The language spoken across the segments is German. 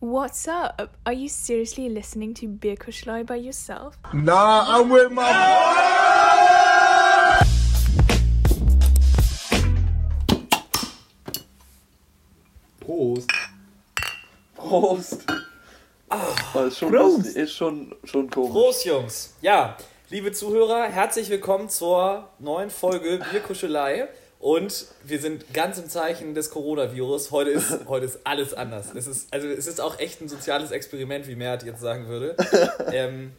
What's up? Are you seriously listening to Beer Kuschlei by yourself? Nah, I'm with my Prost. Prost. Oh, ist schon, Prost. ist schon, schon komisch. Prost, Jungs. Ja, liebe Zuhörer, herzlich willkommen zur neuen Folge Bierkuschelei. Und wir sind ganz im Zeichen des Coronavirus. Heute ist, heute ist alles anders. Es ist, also es ist auch echt ein soziales Experiment, wie Mert jetzt sagen würde. Ähm,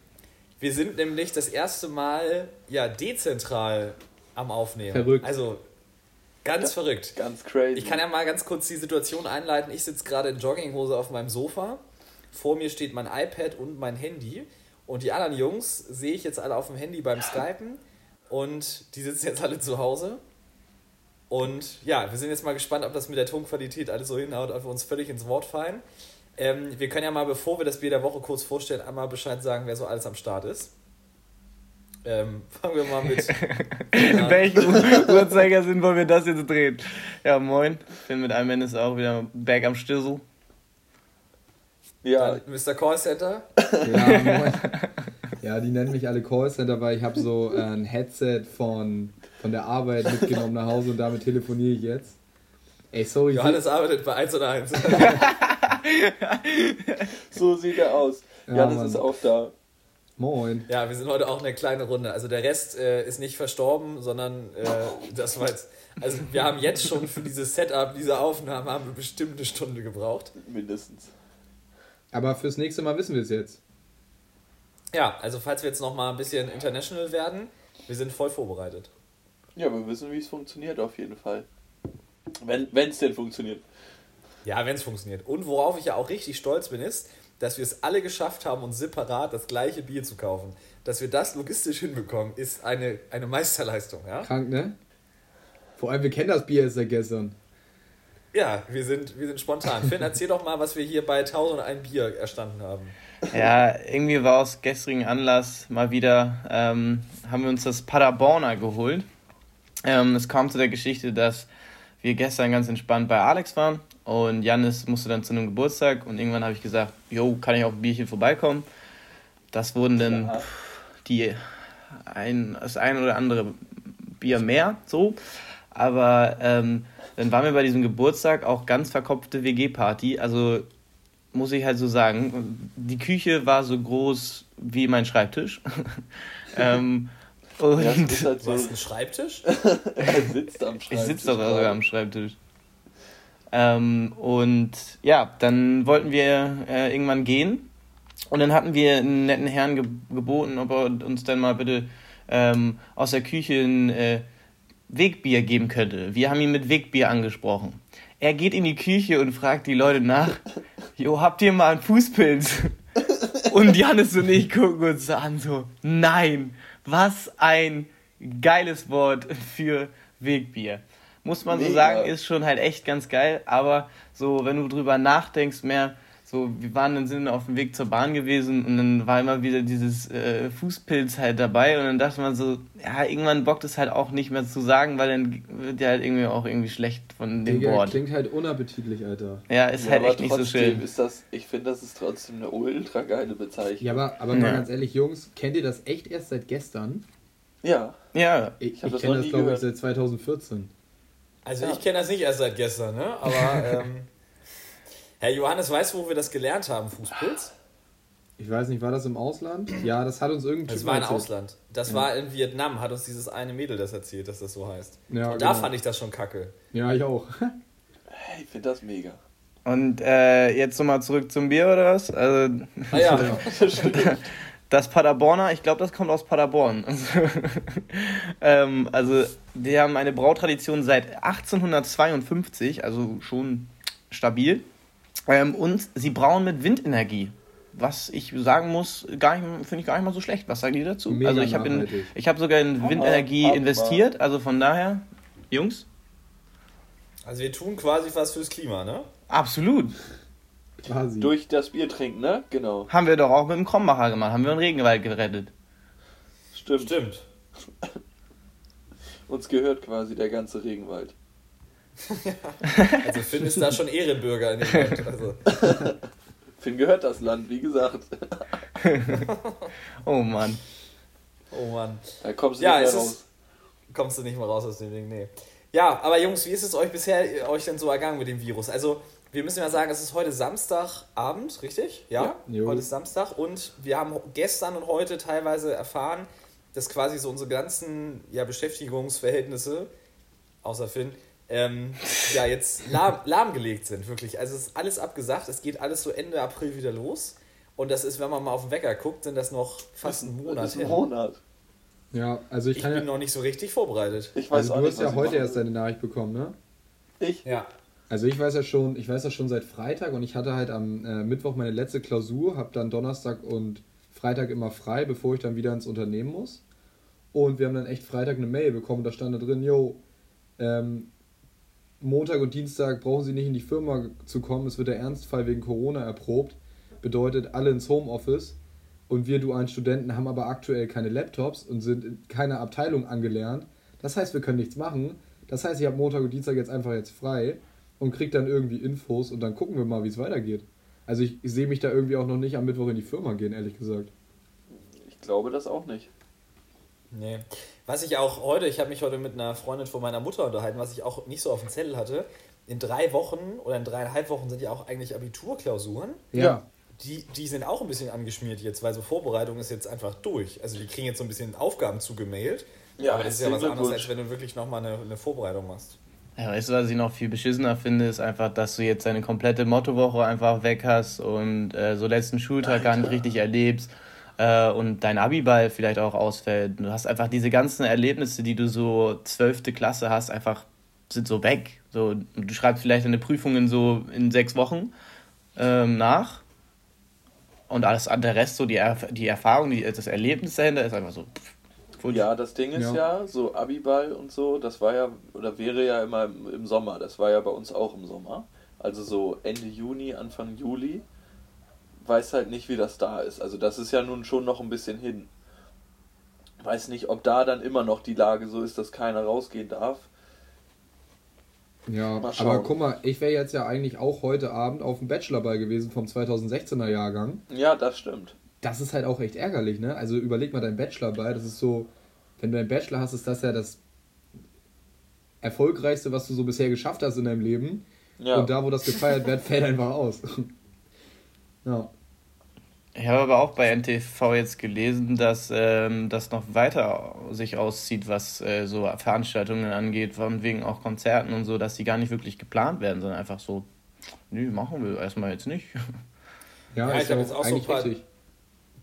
wir sind nämlich das erste Mal ja dezentral am Aufnehmen. Verrückt. Also ganz verrückt. Ganz crazy. Ich kann ja mal ganz kurz die Situation einleiten. Ich sitze gerade in Jogginghose auf meinem Sofa. Vor mir steht mein iPad und mein Handy. Und die anderen Jungs sehe ich jetzt alle auf dem Handy beim Skypen. Und die sitzen jetzt alle zu Hause. Und ja, wir sind jetzt mal gespannt, ob das mit der Tonqualität alles so hinhaut, ob wir uns völlig ins Wort fallen. Ähm, wir können ja mal, bevor wir das Bier der Woche kurz vorstellen, einmal Bescheid sagen, wer so alles am Start ist. Ähm, fangen wir mal mit. U- Uhrzeigersinn wollen wir das jetzt drehen? Ja, moin. Bin mit einem Ende auch wieder back am Stissel. ja, Dann Mr. Callcenter. Ja, moin. ja, die nennen mich alle Callcenter, weil ich habe so ein Headset von, von der Arbeit mitgenommen nach Hause und damit telefoniere ich jetzt. Ey, sorry. Johannes arbeitet bei 1 oder 1. so sieht er aus. Ja, Janis Mann. ist auch da. Moin. Ja, wir sind heute auch eine kleine Runde. Also der Rest äh, ist nicht verstorben, sondern äh, das war jetzt. Also wir haben jetzt schon für dieses Setup, diese Aufnahme, haben wir bestimmt eine Stunde gebraucht. Mindestens. Aber fürs nächste Mal wissen wir es jetzt. Ja, also falls wir jetzt noch mal ein bisschen international werden, wir sind voll vorbereitet. Ja, wir wissen, wie es funktioniert auf jeden Fall. Wenn es denn funktioniert. Ja, wenn es funktioniert. Und worauf ich ja auch richtig stolz bin, ist, dass wir es alle geschafft haben, uns separat das gleiche Bier zu kaufen. Dass wir das logistisch hinbekommen, ist eine, eine Meisterleistung, ja? Krank, ne? Vor allem, wir kennen das Bier erst seit gestern. Ja, wir sind, wir sind spontan. Finn, erzähl doch mal, was wir hier bei 1001 Bier erstanden haben. Ja, irgendwie war aus gestrigen Anlass mal wieder, ähm, haben wir uns das Paderborner geholt. Ähm, es kam zu der Geschichte, dass wir gestern ganz entspannt bei Alex waren und Janis musste dann zu einem Geburtstag und irgendwann habe ich gesagt, jo, kann ich auf ein Bierchen vorbeikommen? Das wurden dann Ja. die ein, das ein oder andere Bier mehr, so. Aber ähm, dann waren wir bei diesem Geburtstag auch ganz verkopfte WG-Party. Also muss ich halt so sagen, die Küche war so groß wie mein Schreibtisch. ähm, und Ja, ist halt Du so, hast einen Schreibtisch? er sitzt am ich Schreibtisch. sitze doch sogar am Schreibtisch. Ähm, und ja, dann wollten wir äh, irgendwann gehen. Und dann hatten wir einen netten Herrn ge geboten, ob er uns dann mal bitte ähm, aus der Küche ein äh, Wegbier geben könnte. Wir haben ihn mit Wegbier angesprochen. Er geht in die Küche und fragt die Leute nach, Jo, habt ihr mal einen Fußpilz? Und Janis und ich gucken uns an, so, nein, was ein geiles Wort für Wegbier. Muss man so Mega. sagen, ist schon halt echt ganz geil, aber so, wenn du drüber nachdenkst, mehr, so, wir waren dann sind auf dem Weg zur Bahn gewesen und dann war immer wieder dieses äh, Fußpilz halt dabei und dann dachte man so, ja, irgendwann bockt es halt auch nicht mehr zu sagen, weil dann wird ja halt irgendwie auch irgendwie schlecht von dem Digga, Wort. klingt halt unappetitlich, Alter. Ja, ist Ja, halt echt nicht so schön. Ist das, ich finde, das ist trotzdem eine ultra geile Bezeichnung. Ja, aber, aber mal Ja. ganz ehrlich, Jungs, kennt ihr das echt erst seit gestern? Ja. Ja, Ich, Ich ich das kenne das, glaube ich, seit 2014. Also Ja. ich kenne das nicht erst seit gestern, ne? Aber ähm, Herr Johannes, weißt du, wo wir das gelernt haben, Fußpilz? Ich weiß nicht, war das im Ausland? Ja, das hat uns irgendwie. Das war in Ausland. Das war in Vietnam, hat uns dieses eine Mädel das erzählt, dass das so heißt. Ja, Und da genau. fand ich das schon kacke. Ja, ich auch. Hey, ich finde das mega. Und äh, jetzt nochmal zurück zum Bier oder was? Also, Ah ja, das Paderborner, ich glaube, das kommt aus Paderborn. ähm, also, die haben eine Brautradition seit 1852, also schon stabil. Ähm, und sie brauen mit Windenergie. Was ich sagen muss, finde ich gar nicht mal so schlecht. Was sagen die dazu? Mega also ich habe hab sogar in Windenergie Hammer. investiert, also von daher, Jungs, also wir tun quasi was fürs Klima, ne? absolut. Quasi. Durch das Bier trinken, ne? Genau. Haben wir doch auch mit dem Krombacher gemacht, haben wir einen Regenwald gerettet. Stimmt. Stimmt. Uns gehört quasi der ganze Regenwald. Also Finn ist da schon Ehrenbürger in dem Land. Also. Finn gehört das Land, wie gesagt. oh Mann. Oh Mann. Da kommst du Ja, nicht mehr ist- raus. Kommst du nicht mal raus aus dem Ding, nee. Ja, aber Jungs, wie ist es euch bisher euch denn so ergangen mit dem Virus? Also, wir müssen ja sagen, es ist heute Samstagabend, richtig? Ja, Jo. heute ist Samstag und wir haben gestern und heute teilweise erfahren, dass quasi so unsere ganzen ja, Beschäftigungsverhältnisse, außer Finn, ähm, ja jetzt lahm, lahmgelegt sind, wirklich. Also es ist alles abgesagt, es geht alles so Ende April wieder los. Und das ist, wenn man mal auf den Wecker guckt, sind das noch fast ein Monat Das ist ein hin. Monat. Ja, also ich Ich kann bin ja. noch nicht so richtig vorbereitet. Ich weiß Also auch du nicht, hast ja heute machen erst deine Nachricht bekommen, ne? Ich? Ja. Also ich weiß ja schon, ich weiß ja schon seit Freitag und ich hatte halt am äh, Mittwoch meine letzte Klausur, habe dann Donnerstag und Freitag immer frei, bevor ich dann wieder ins Unternehmen muss. Und wir haben dann echt Freitag eine Mail bekommen, da stand da drin, yo, ähm, Montag und Dienstag brauchen Sie nicht in die Firma zu kommen, es wird der Ernstfall wegen Corona erprobt, bedeutet alle ins Homeoffice. Und wir dualen Studenten haben aber aktuell keine Laptops und sind in keiner Abteilung angelernt. Das heißt, wir können nichts machen. Das heißt, ich habe Montag und Dienstag jetzt einfach jetzt frei und krieg dann irgendwie Infos und dann gucken wir mal, wie es weitergeht. Also ich, ich sehe mich da irgendwie auch noch nicht am Mittwoch in die Firma gehen, ehrlich gesagt. Ich glaube das auch nicht. Nee. Was ich auch heute, ich habe mich heute mit einer Freundin von meiner Mutter unterhalten, was ich auch nicht so auf dem Zettel hatte. In drei Wochen oder in dreieinhalb Wochen sind ja auch eigentlich Abiturklausuren. Ja. Die, die sind auch ein bisschen angeschmiert jetzt, weil so Vorbereitung ist jetzt einfach durch. Also die kriegen jetzt so ein bisschen Aufgaben zugemailt. Ja, aber das ist ja was anderes, als wenn du wirklich nochmal eine, eine Vorbereitung machst. Ja, weißt du, was ich noch viel beschissener finde, ist einfach, dass du jetzt deine komplette Mottowoche einfach weg hast und äh, so letzten Schultag gar nicht Alter. richtig erlebst äh, und dein Abiball vielleicht auch ausfällt. Du hast einfach diese ganzen Erlebnisse, die du so zwölfte Klasse hast, einfach sind so weg. So, du schreibst vielleicht deine Prüfungen so in sechs Wochen ähm, nach und alles der Rest, so die, Erf die Erfahrung, die, das Erlebnis dahinter ist einfach so. Pff. Ja, das Ding ist ja. so Abiball und so, das war ja, oder wäre ja immer im, im Sommer, das war ja bei uns auch im Sommer. Also so Ende Juni, Anfang Juli, weiß halt nicht, wie das da ist. Also das ist ja nun schon noch ein bisschen hin. Weiß nicht, ob da dann immer noch die Lage so ist, dass keiner rausgehen darf. Ja, aber guck mal, ich wäre jetzt ja eigentlich auch heute Abend auf dem Bachelorball gewesen vom 2016er Jahrgang. Ja, das stimmt. Das ist halt auch echt ärgerlich, ne? Also überleg mal dein Bachelorball, das ist so, wenn du einen Bachelor hast, ist das ja das erfolgreichste, was du so bisher geschafft hast in deinem Leben. Ja. Und da, wo das gefeiert wird, fällt einfach aus. Ja. Ich habe aber auch bei NTV jetzt gelesen, dass ähm, das noch weiter sich auszieht, was äh, so Veranstaltungen angeht, von wegen auch Konzerten und so, dass die gar nicht wirklich geplant werden, sondern einfach so, nö, machen wir erstmal jetzt nicht. Ja, Ja, ich hab ja jetzt auch so ein paar-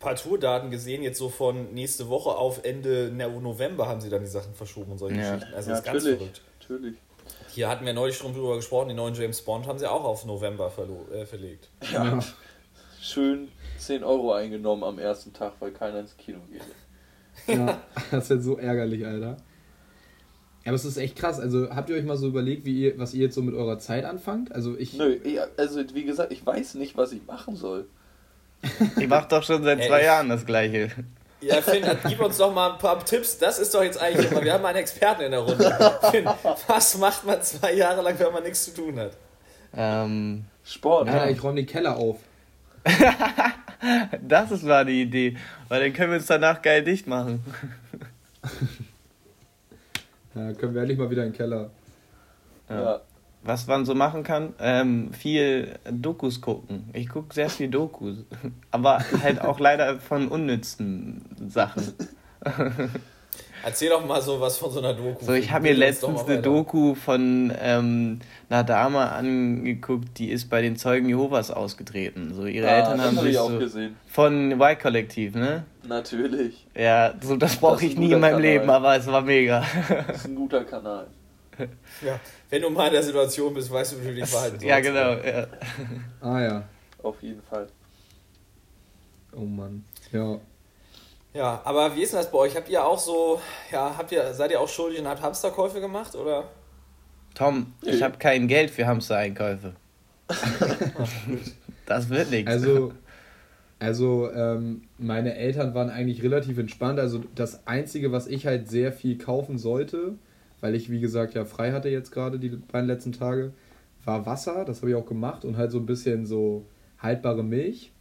paar Tourdaten gesehen, jetzt so von nächste Woche auf Ende November haben sie dann die Sachen verschoben und solche Ja. Geschichten. Also ja, das ist ganz verrückt. Natürlich. Hier hatten wir neulich schon drüber gesprochen, den neuen James Bond haben sie auch auf November äh, verlegt. Ja. Ja. Schön 10 Euro eingenommen am ersten Tag, weil keiner ins Kino geht. Ja, das wird so ärgerlich, Alter. Ja, aber es ist echt krass. Also habt ihr euch mal so überlegt, wie ihr, was ihr jetzt so mit eurer Zeit anfangt? Also ich. Nö, ich, also wie gesagt, ich weiß nicht, was ich machen soll. Ich mache doch schon seit zwei Jahren das Gleiche. Ja, Finn, gib uns doch mal ein paar Tipps. Das ist doch jetzt eigentlich immer, wir haben einen Experten in der Runde. Finn, was macht man zwei Jahre lang, wenn man nichts zu tun hat? Ähm, Sport. Alter, ich räume den Keller auf. das ist war die Idee, weil dann können wir uns danach geil dicht machen. Ja, können wir endlich mal wieder in den Keller. Ja. Was man so machen kann, ähm, viel Dokus gucken. Ich gucke sehr viel Dokus, aber halt auch leider von unnützen Sachen. Erzähl doch mal so was von so einer Doku. So, ich habe mir letztens eine. Doku von ähm, einer Dame angeguckt, die ist bei den Zeugen Jehovas ausgetreten. So, ihre Ah, Eltern das haben hab sich ich auch so gesehen. von Y-Kollektiv, ne? Natürlich. Ja, so das brauche ich nie in meinem Kanal. Leben, aber es war mega. Das ist ein guter Kanal. Ja, wenn du mal in der Situation bist, weißt du, wie du dich verhalten sollst. ja, genau. Ja. Ah ja. Auf jeden Fall. Oh Mann. Ja. Ja, aber wie ist denn das bei euch? Habt ihr auch so, ja, habt ihr, seid ihr auch schuldig und habt Hamsterkäufe gemacht, oder? Tom, ich habe kein Geld für Hamster-Einkäufe. das wird nichts. Also, also ähm, meine Eltern waren eigentlich relativ entspannt. Also das Einzige, was ich halt sehr viel kaufen sollte, weil ich, wie gesagt, ja frei hatte jetzt gerade die beiden letzten Tage, war Wasser. Das habe ich auch gemacht und halt so ein bisschen so haltbare Milch.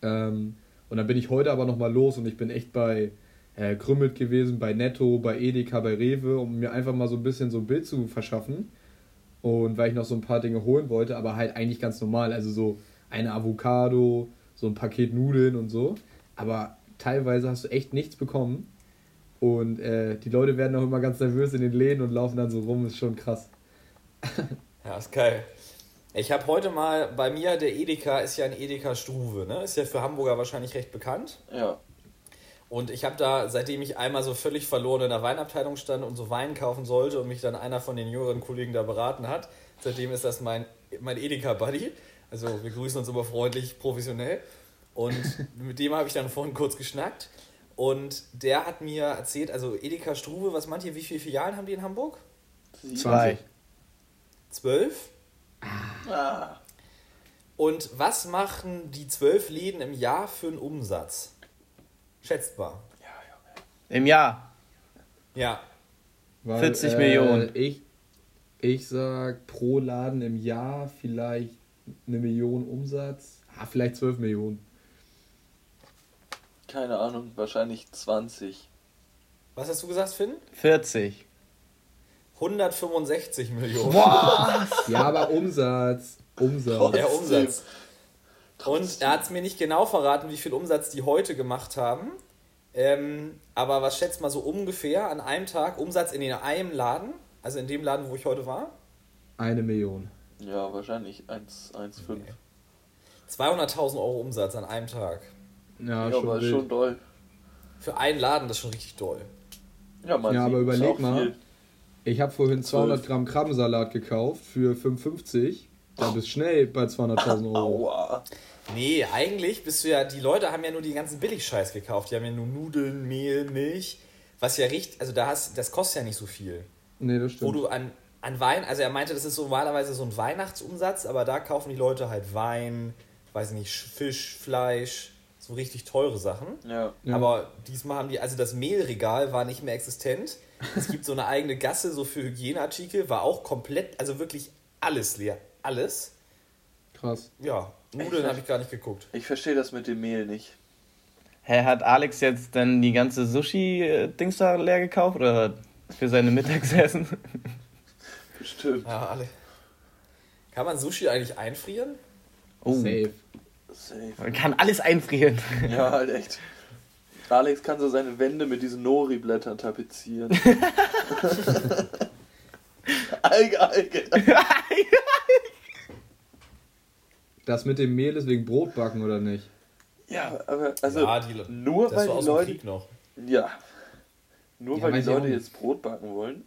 Ähm, und dann bin ich heute aber nochmal los und ich bin echt bei äh, Krümmelt gewesen, bei Netto, bei Edeka, bei Rewe, um mir einfach mal so ein bisschen so ein Bild zu verschaffen. Und weil ich noch so ein paar Dinge holen wollte, aber halt eigentlich ganz normal. Also so eine Avocado, so ein Paket Nudeln und so. Aber teilweise hast du echt nichts bekommen. Und äh, die Leute werden auch immer ganz nervös in den Läden und laufen dann so rum, ist schon krass. Ja, ist geil. Ich habe heute mal, bei mir, der Edeka ist ja ein Edeka Struve, ne? Ist ja für Hamburger wahrscheinlich recht bekannt. Ja. Und ich habe da, seitdem ich einmal so völlig verloren in der Weinabteilung stand und so Wein kaufen sollte und mich dann einer von den jüngeren Kollegen da beraten hat, seitdem ist das mein, mein Edeka-Buddy. Also wir grüßen uns immer freundlich, professionell. Und mit dem habe ich dann vorhin kurz geschnackt. Und der hat mir erzählt, also Edeka Struve, was meint ihr, wie viele Filialen haben die in Hamburg? Zwei. Zwölf? Ah, Und was machen die zwölf Läden im Jahr für einen Umsatz? Schätzt mal. Im Jahr. Ja. Weil, 40 äh, Millionen. Ich, ich sag pro Laden im Jahr vielleicht eine Million Umsatz. Ah, vielleicht 12 Millionen. keine Ahnung, wahrscheinlich 20. Was hast du gesagt, Finn? 40. 165 Millionen. Ja, aber Umsatz. Umsatz. Der Umsatz. Und er hat es mir nicht genau verraten, wie viel Umsatz die heute gemacht haben. Ähm, aber was schätzt mal so ungefähr an einem Tag Umsatz in einem Laden? Also in dem Laden, wo ich heute war? Eine Million. Ja, wahrscheinlich 1,15. 200.000 Euro Umsatz an einem Tag. Ja, Ja, schon aber wild. schon doll. Für einen Laden, das ist schon richtig doll. Ja, man Ja, aber überleg mal. viel. Ich habe vorhin 200 Zwölf. Gramm Krabbensalat gekauft für 5,50. Da bist du schnell bei 200.000 Euro. Aua. Nee, eigentlich bist du ja, die Leute haben ja nur die ganzen Billigscheiß gekauft. Die haben ja nur Nudeln, Mehl, Milch. Was ja richtig, also da hast, das kostet ja nicht so viel. Nee, das Wo stimmt. du an, an Wein, also er meinte, das ist so normalerweise so ein Weihnachtsumsatz, aber da kaufen die Leute halt Wein, weiß nicht, Fisch, Fleisch, so richtig teure Sachen. Ja. Ja. Aber diesmal haben die, also das Mehlregal war nicht mehr existent. Es gibt so eine eigene Gasse, so für Hygieneartikel, war auch komplett, also wirklich alles leer. Alles. Krass. Ja, Nudeln habe ich gar nicht geguckt. Ich verstehe das mit dem Mehl nicht. Hä, hat Alex jetzt dann die ganze Sushi-Dings da leer gekauft oder für seine Mittagsessen? Bestimmt. Ja, alle. Kann man Sushi eigentlich einfrieren? Oh, Safe. Safe. man kann alles einfrieren. Ja, halt echt. Alex kann so seine Wände mit diesen Nori-Blättern tapezieren. Alge, Alge. Das mit dem Mehl ist wegen Brotbacken oder nicht? Ja, aber also ja, die, nur das weil war die aus dem Leute, Krieg noch. ja, nur Ja, weil die Leute jetzt Brot backen wollen.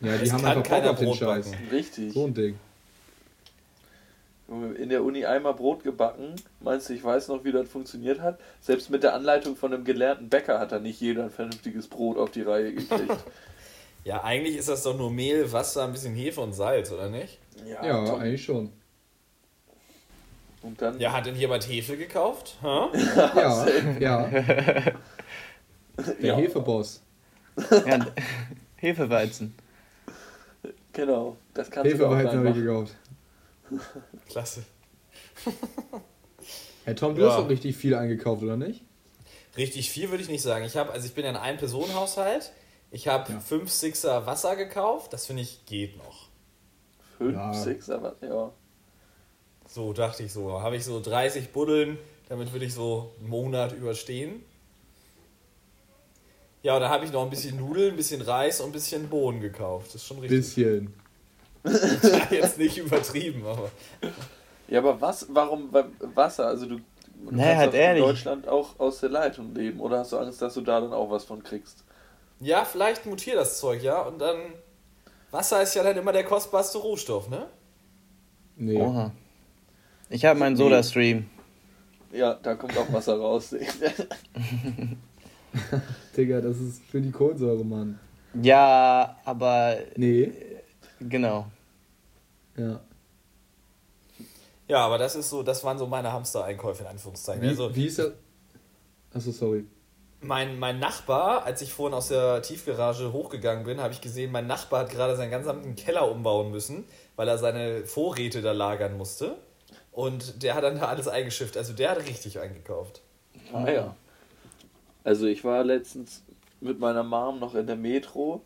Ja, die Es haben kann einfach Bock keiner auf den Brot Scheiß. Richtig. So ein Ding. In der Uni einmal Brot gebacken. Meinst du, ich weiß noch, wie das funktioniert hat? Selbst mit der Anleitung von einem gelernten Bäcker hat da nicht jeder ein vernünftiges Brot auf die Reihe gekriegt. Ja, eigentlich ist das doch nur Mehl, Wasser, ein bisschen Hefe und Salz, oder nicht? Ja, Tom. eigentlich schon. Und dann Ja, hat denn jemand Hefe gekauft? Ja, ja. Der Ja. Hefeboss. Ja, Hefeweizen. genau, das kannst du auch Hefeweizen habe ich gekauft. Klasse. Hey Tom, du Ja. hast doch richtig viel eingekauft, oder nicht? Richtig viel würde ich nicht sagen. Ich habe, also ich bin ja ein Ein-Personen-Haushalt. Ich habe Ja. fünf Sixer Wasser gekauft. Das finde ich geht noch. Fünf, Ja. sechs, aber ja. So dachte ich so. Habe ich so 30 Buddeln, damit würde ich so einen Monat überstehen. Ja, und dann habe ich noch ein bisschen Nudeln, ein bisschen Reis und ein bisschen Bohnen gekauft. Das ist schon richtig. Bisschen. Ja, jetzt nicht übertrieben, aber. Ja, aber was, warum beim Wasser? Also du, du Nee, kannst halt in. Deutschland auch aus der Leitung leben. Oder hast du Angst, dass du da dann auch was von kriegst? Ja, vielleicht mutiert das Zeug, ja. Und dann. Wasser ist ja dann immer der kostbarste Rohstoff, ne? Nee. Oha. Ich habe meinen Soda-Stream. Ja, da kommt auch Wasser raus. Digga, das ist für die Kohlensäure, Mann. Ja, aber Nee. Genau. Ja. Ja, aber das ist so, das waren so meine Hamster-Einkäufe in Anführungszeichen. Wie, also, wie ist das? Achso, sorry. Mein, mein Nachbar, als ich vorhin aus der Tiefgarage hochgegangen bin, habe ich gesehen, mein Nachbar hat gerade seinen gesamten Keller umbauen müssen, weil er seine Vorräte da lagern musste. Und der hat dann da alles eingeschifft. Also der hat richtig eingekauft. Ah ja. Also ich war letztens mit meiner Mom noch in der Metro.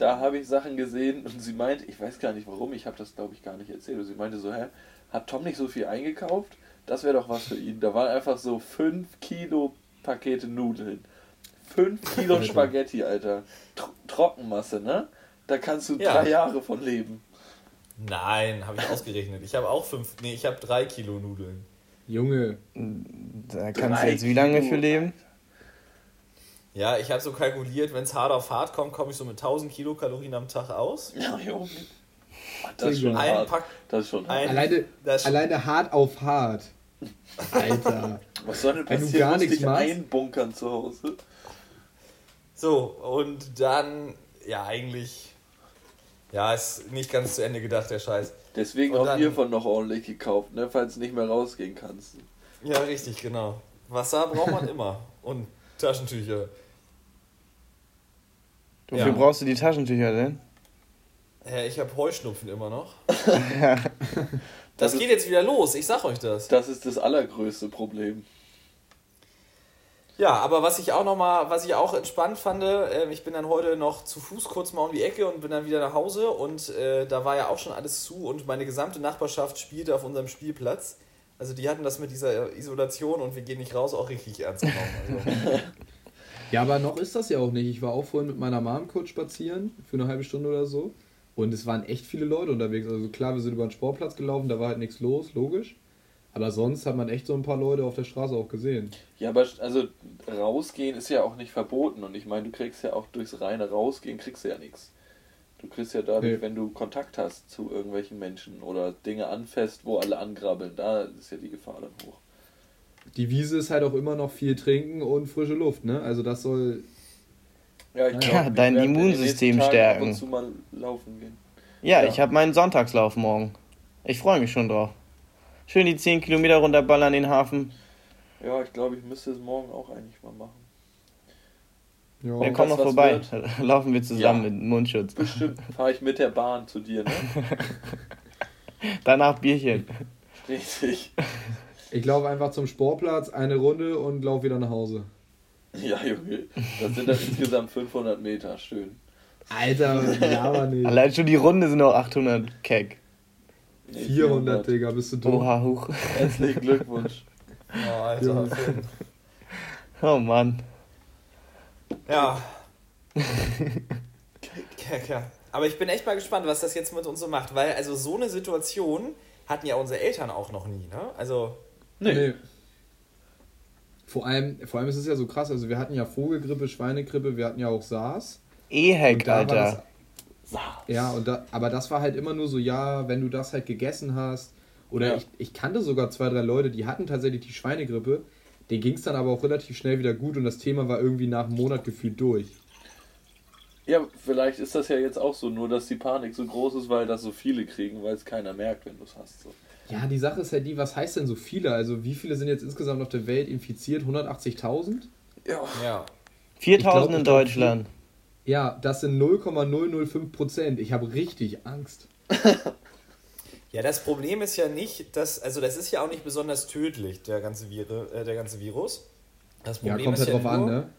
Da habe ich Sachen gesehen und sie meinte, ich weiß gar nicht warum, ich habe das glaube ich gar nicht erzählt. Und sie meinte so, hä, hat Tom nicht so viel eingekauft? Das wäre doch was für ihn. Da waren einfach so 5 Kilo Pakete Nudeln. 5 Kilo. Spaghetti, Alter. Tro Trockenmasse, ne? Da kannst du Ja. drei Jahre von leben. Nein, habe ich ausgerechnet. Ich habe auch fünf, nee, ich habe drei Kilo Nudeln. Junge, Da kannst Drei du jetzt wie lange Kilo. für leben? Ja, ich habe so kalkuliert, wenn es hart auf hart kommt, komme ich so mit 1000 Kilokalorien am Tag aus. Ja, Junge. Das ist schon Ein hart. Pack, Das ist schon hart. ein, alleine, das, alleine hart auf hart. Alter. Was soll denn Wenn du passieren? gar nichts dich machst? einbunkern zu Hause. So, und dann, ja, eigentlich, ja, ist nicht ganz zu Ende gedacht, der Scheiß. Deswegen Und auch dann- hiervon noch ordentlich gekauft, ne? falls du nicht mehr rausgehen kannst. Ja, richtig, genau. Wasser braucht man immer. Und Taschentücher. Wofür Ja. brauchst du die Taschentücher denn? Ja, ich habe Heuschnupfen immer noch. Das Das ist- geht jetzt wieder los, ich sag euch das. Das ist das allergrößte Problem. Ja, aber was ich auch noch mal, was ich auch entspannt fand, äh, ich bin dann heute noch zu Fuß kurz mal um die Ecke und bin dann wieder nach Hause und äh, da war ja auch schon alles zu und meine gesamte Nachbarschaft spielte auf unserem Spielplatz. Also die hatten das mit dieser Isolation und wir gehen nicht raus auch richtig ernst genommen. Also, Ja, aber noch ist das ja auch nicht. Ich war auch vorhin mit meiner Mom kurz spazieren, für eine halbe Stunde oder so. Und es waren echt viele Leute unterwegs. Also klar, wir sind über den Sportplatz gelaufen, da war halt nichts los, logisch. Aber sonst hat man echt so ein paar Leute auf der Straße auch gesehen. Ja, aber also rausgehen ist ja auch nicht verboten und ich meine, du kriegst ja auch durchs reine Rausgehen kriegst du ja nichts. Du kriegst ja dadurch, Nee. wenn du Kontakt hast zu irgendwelchen Menschen oder Dinge anfasst, wo alle angrabbeln, da ist ja die Gefahr dann hoch. Die Wiese ist halt auch immer noch viel trinken und frische Luft, ne? Also das soll. Ja, ich Ja, glaub, wir dein werden in den Immunsystem stärken. Ab und zu mal laufen gehen. Ja, Ja. ich habe meinen Sonntagslauf morgen. Ich freue mich schon drauf. Schön die 10 Kilometer runterballern in den Hafen. Ja, ich glaube, ich müsste es morgen auch eigentlich mal machen. Ja, Dann komm noch vorbei. wird? Laufen wir zusammen Ja. mit Mundschutz. Bestimmt fahre ich mit der Bahn zu dir, ne? Danach Bierchen. Richtig. Ich laufe einfach zum Sportplatz, eine Runde und laufe wieder nach Hause. Ja, Junge. Das sind dann insgesamt 500 Meter. Schön. Alter, laber nicht. Allein schon die Runde sind noch 800 Keck. Nee, 400, Digga, bist du dumm? Oha, hoch. Herzlichen Glückwunsch. oh, Alter, Ja. Oh Mann. Ja. ja, ja. Aber ich bin echt mal gespannt, was das jetzt mit uns so macht, weil also so eine Situation hatten ja unsere Eltern auch noch nie, ne? Also Nee. Vor allem, vor allem ist es ja so krass, also wir hatten ja Vogelgrippe, Schweinegrippe, wir hatten ja auch SARS. Ehek, Alter. Ja, und da, aber das war halt immer nur so, ja, wenn du das halt gegessen hast. Oder Ja. ich, ich kannte sogar zwei, drei Leute, die hatten tatsächlich die Schweinegrippe. Denen ging es dann aber auch relativ schnell wieder gut und das Thema war irgendwie nach einem Monat gefühlt durch. Ja, vielleicht ist das ja jetzt auch so, nur dass die Panik so groß ist, weil das so viele kriegen, weil es keiner merkt, wenn du es hast. So. Ja, die Sache ist halt die, was heißt denn so viele? Also wie viele sind jetzt insgesamt auf der Welt infiziert? 180.000? Ja. ja. 4000 Ich glaub, in Deutschland. Ja, das sind 0,005 Prozent. Ich habe richtig Angst. Ja, das Problem ist ja nicht, dass, also das ist ja auch nicht besonders tödlich, der ganze, Vire, äh, der ganze Virus. Das Ja, Problem kommt ist halt ja drauf nur, an, ne?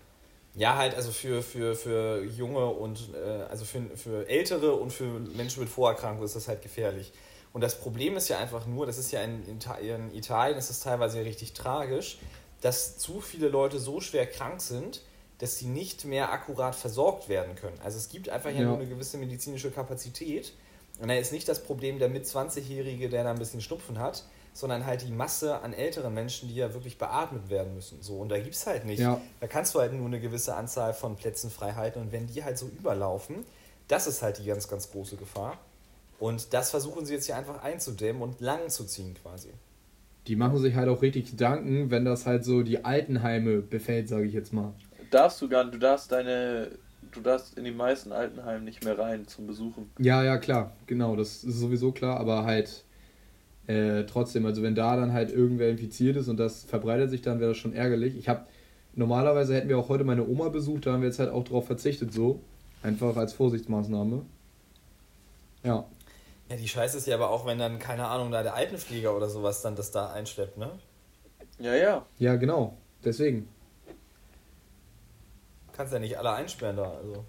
Ja, halt, also für, für, für junge und äh, also für, für Ältere und für Menschen mit Vorerkrankungen ist das halt gefährlich. Und das Problem ist ja einfach nur, das ist ja in, in, Ta- in Italien, ist das teilweise ja richtig tragisch, dass zu viele Leute so schwer krank sind, dass sie nicht mehr akkurat versorgt werden können. Also es gibt einfach ja, Ja. nur eine gewisse medizinische Kapazität. Und da ist nicht das Problem der mit 20-Jährige, der da ein bisschen Schnupfen hat, sondern halt die Masse an älteren Menschen, die ja wirklich beatmet werden müssen. So, und da gibt es halt nicht. Ja. Da kannst du halt nur eine gewisse Anzahl von Plätzen frei halten. Und wenn die halt so überlaufen, das ist halt die ganz, ganz große Gefahr. Und das versuchen sie jetzt hier einfach einzudämmen und lang zu ziehen quasi. Die machen sich halt auch richtig Gedanken, wenn das halt so die Altenheime befällt, sage ich jetzt mal. Darfst du gar nicht, du darfst deine, du darfst in die meisten Altenheimen nicht mehr rein zum Besuchen. Ja, ja, klar, genau, das ist sowieso klar, aber halt äh, trotzdem, also wenn da dann halt irgendwer infiziert ist und das verbreitet sich, dann wäre das schon ärgerlich. Ich habe, normalerweise hätten wir auch heute meine Oma besucht, da haben wir jetzt halt auch drauf verzichtet, so. Einfach als Vorsichtsmaßnahme. Ja. Ja, die Scheiße ist ja aber auch, wenn dann, keine Ahnung, da der Altenflieger oder sowas dann das da einschleppt, ne? Ja, ja. Ja, genau. Deswegen. Kannst ja nicht alle einsperren da, also.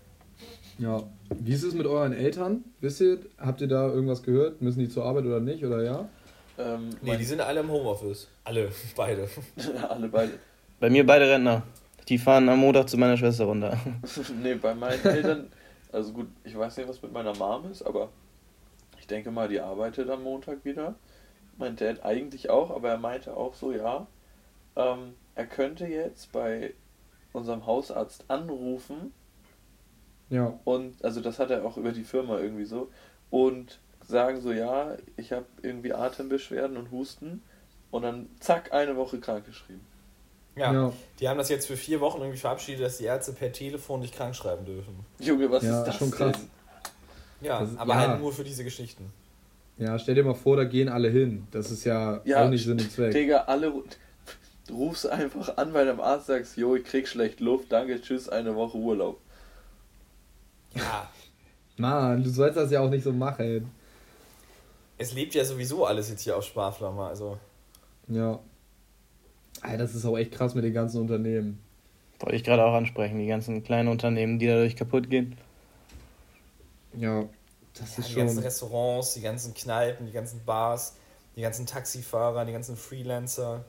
Ja. Wie ist es mit euren Eltern? Wisst ihr, habt ihr da irgendwas gehört? Müssen die zur Arbeit oder nicht? Oder ja? Ähm, Nee, mein- die sind alle im Homeoffice. Alle, beide. alle beide. Bei mir beide Rentner. Die fahren am Montag zu meiner Schwester runter. nee, bei meinen Eltern, also gut, ich weiß nicht, was mit meiner Mom ist, aber ich denke mal, die arbeitet am Montag wieder. Mein Dad eigentlich auch, aber er meinte auch so, ja, ähm, er könnte jetzt bei unserem Hausarzt anrufen Ja. und, also das hat er auch über die Firma irgendwie so, und sagen so, ja, ich habe irgendwie Atembeschwerden und Husten und dann zack, eine Woche krankgeschrieben. Ja, Ja. die haben das jetzt für vier Wochen irgendwie verabschiedet, dass die Ärzte per Telefon nicht krank schreiben dürfen. Junge, was Ja, ist das schon krass. Ja, Das aber ja. halt nur für diese Geschichten. Ja, stell dir mal vor, da gehen alle hin. Das ist ja, Ja, auch nicht Sinn und Zweck. Digga, alle ru- du rufst einfach an bei deinem Arzt, sagst, jo, ich krieg schlecht Luft, danke, tschüss, eine Woche Urlaub. Ja, Mann, du sollst das ja auch nicht so machen. es lebt ja sowieso alles jetzt hier auf Sparflamme, also. Ja. Alter, das ist auch echt krass mit den ganzen Unternehmen. Wollte ich gerade auch ansprechen, die ganzen kleinen Unternehmen, die dadurch kaputt gehen. Ja, das Ja, ist die ganzen schon. Restaurants, die ganzen Kneipen, die ganzen Bars, die ganzen Taxifahrer, die ganzen Freelancer.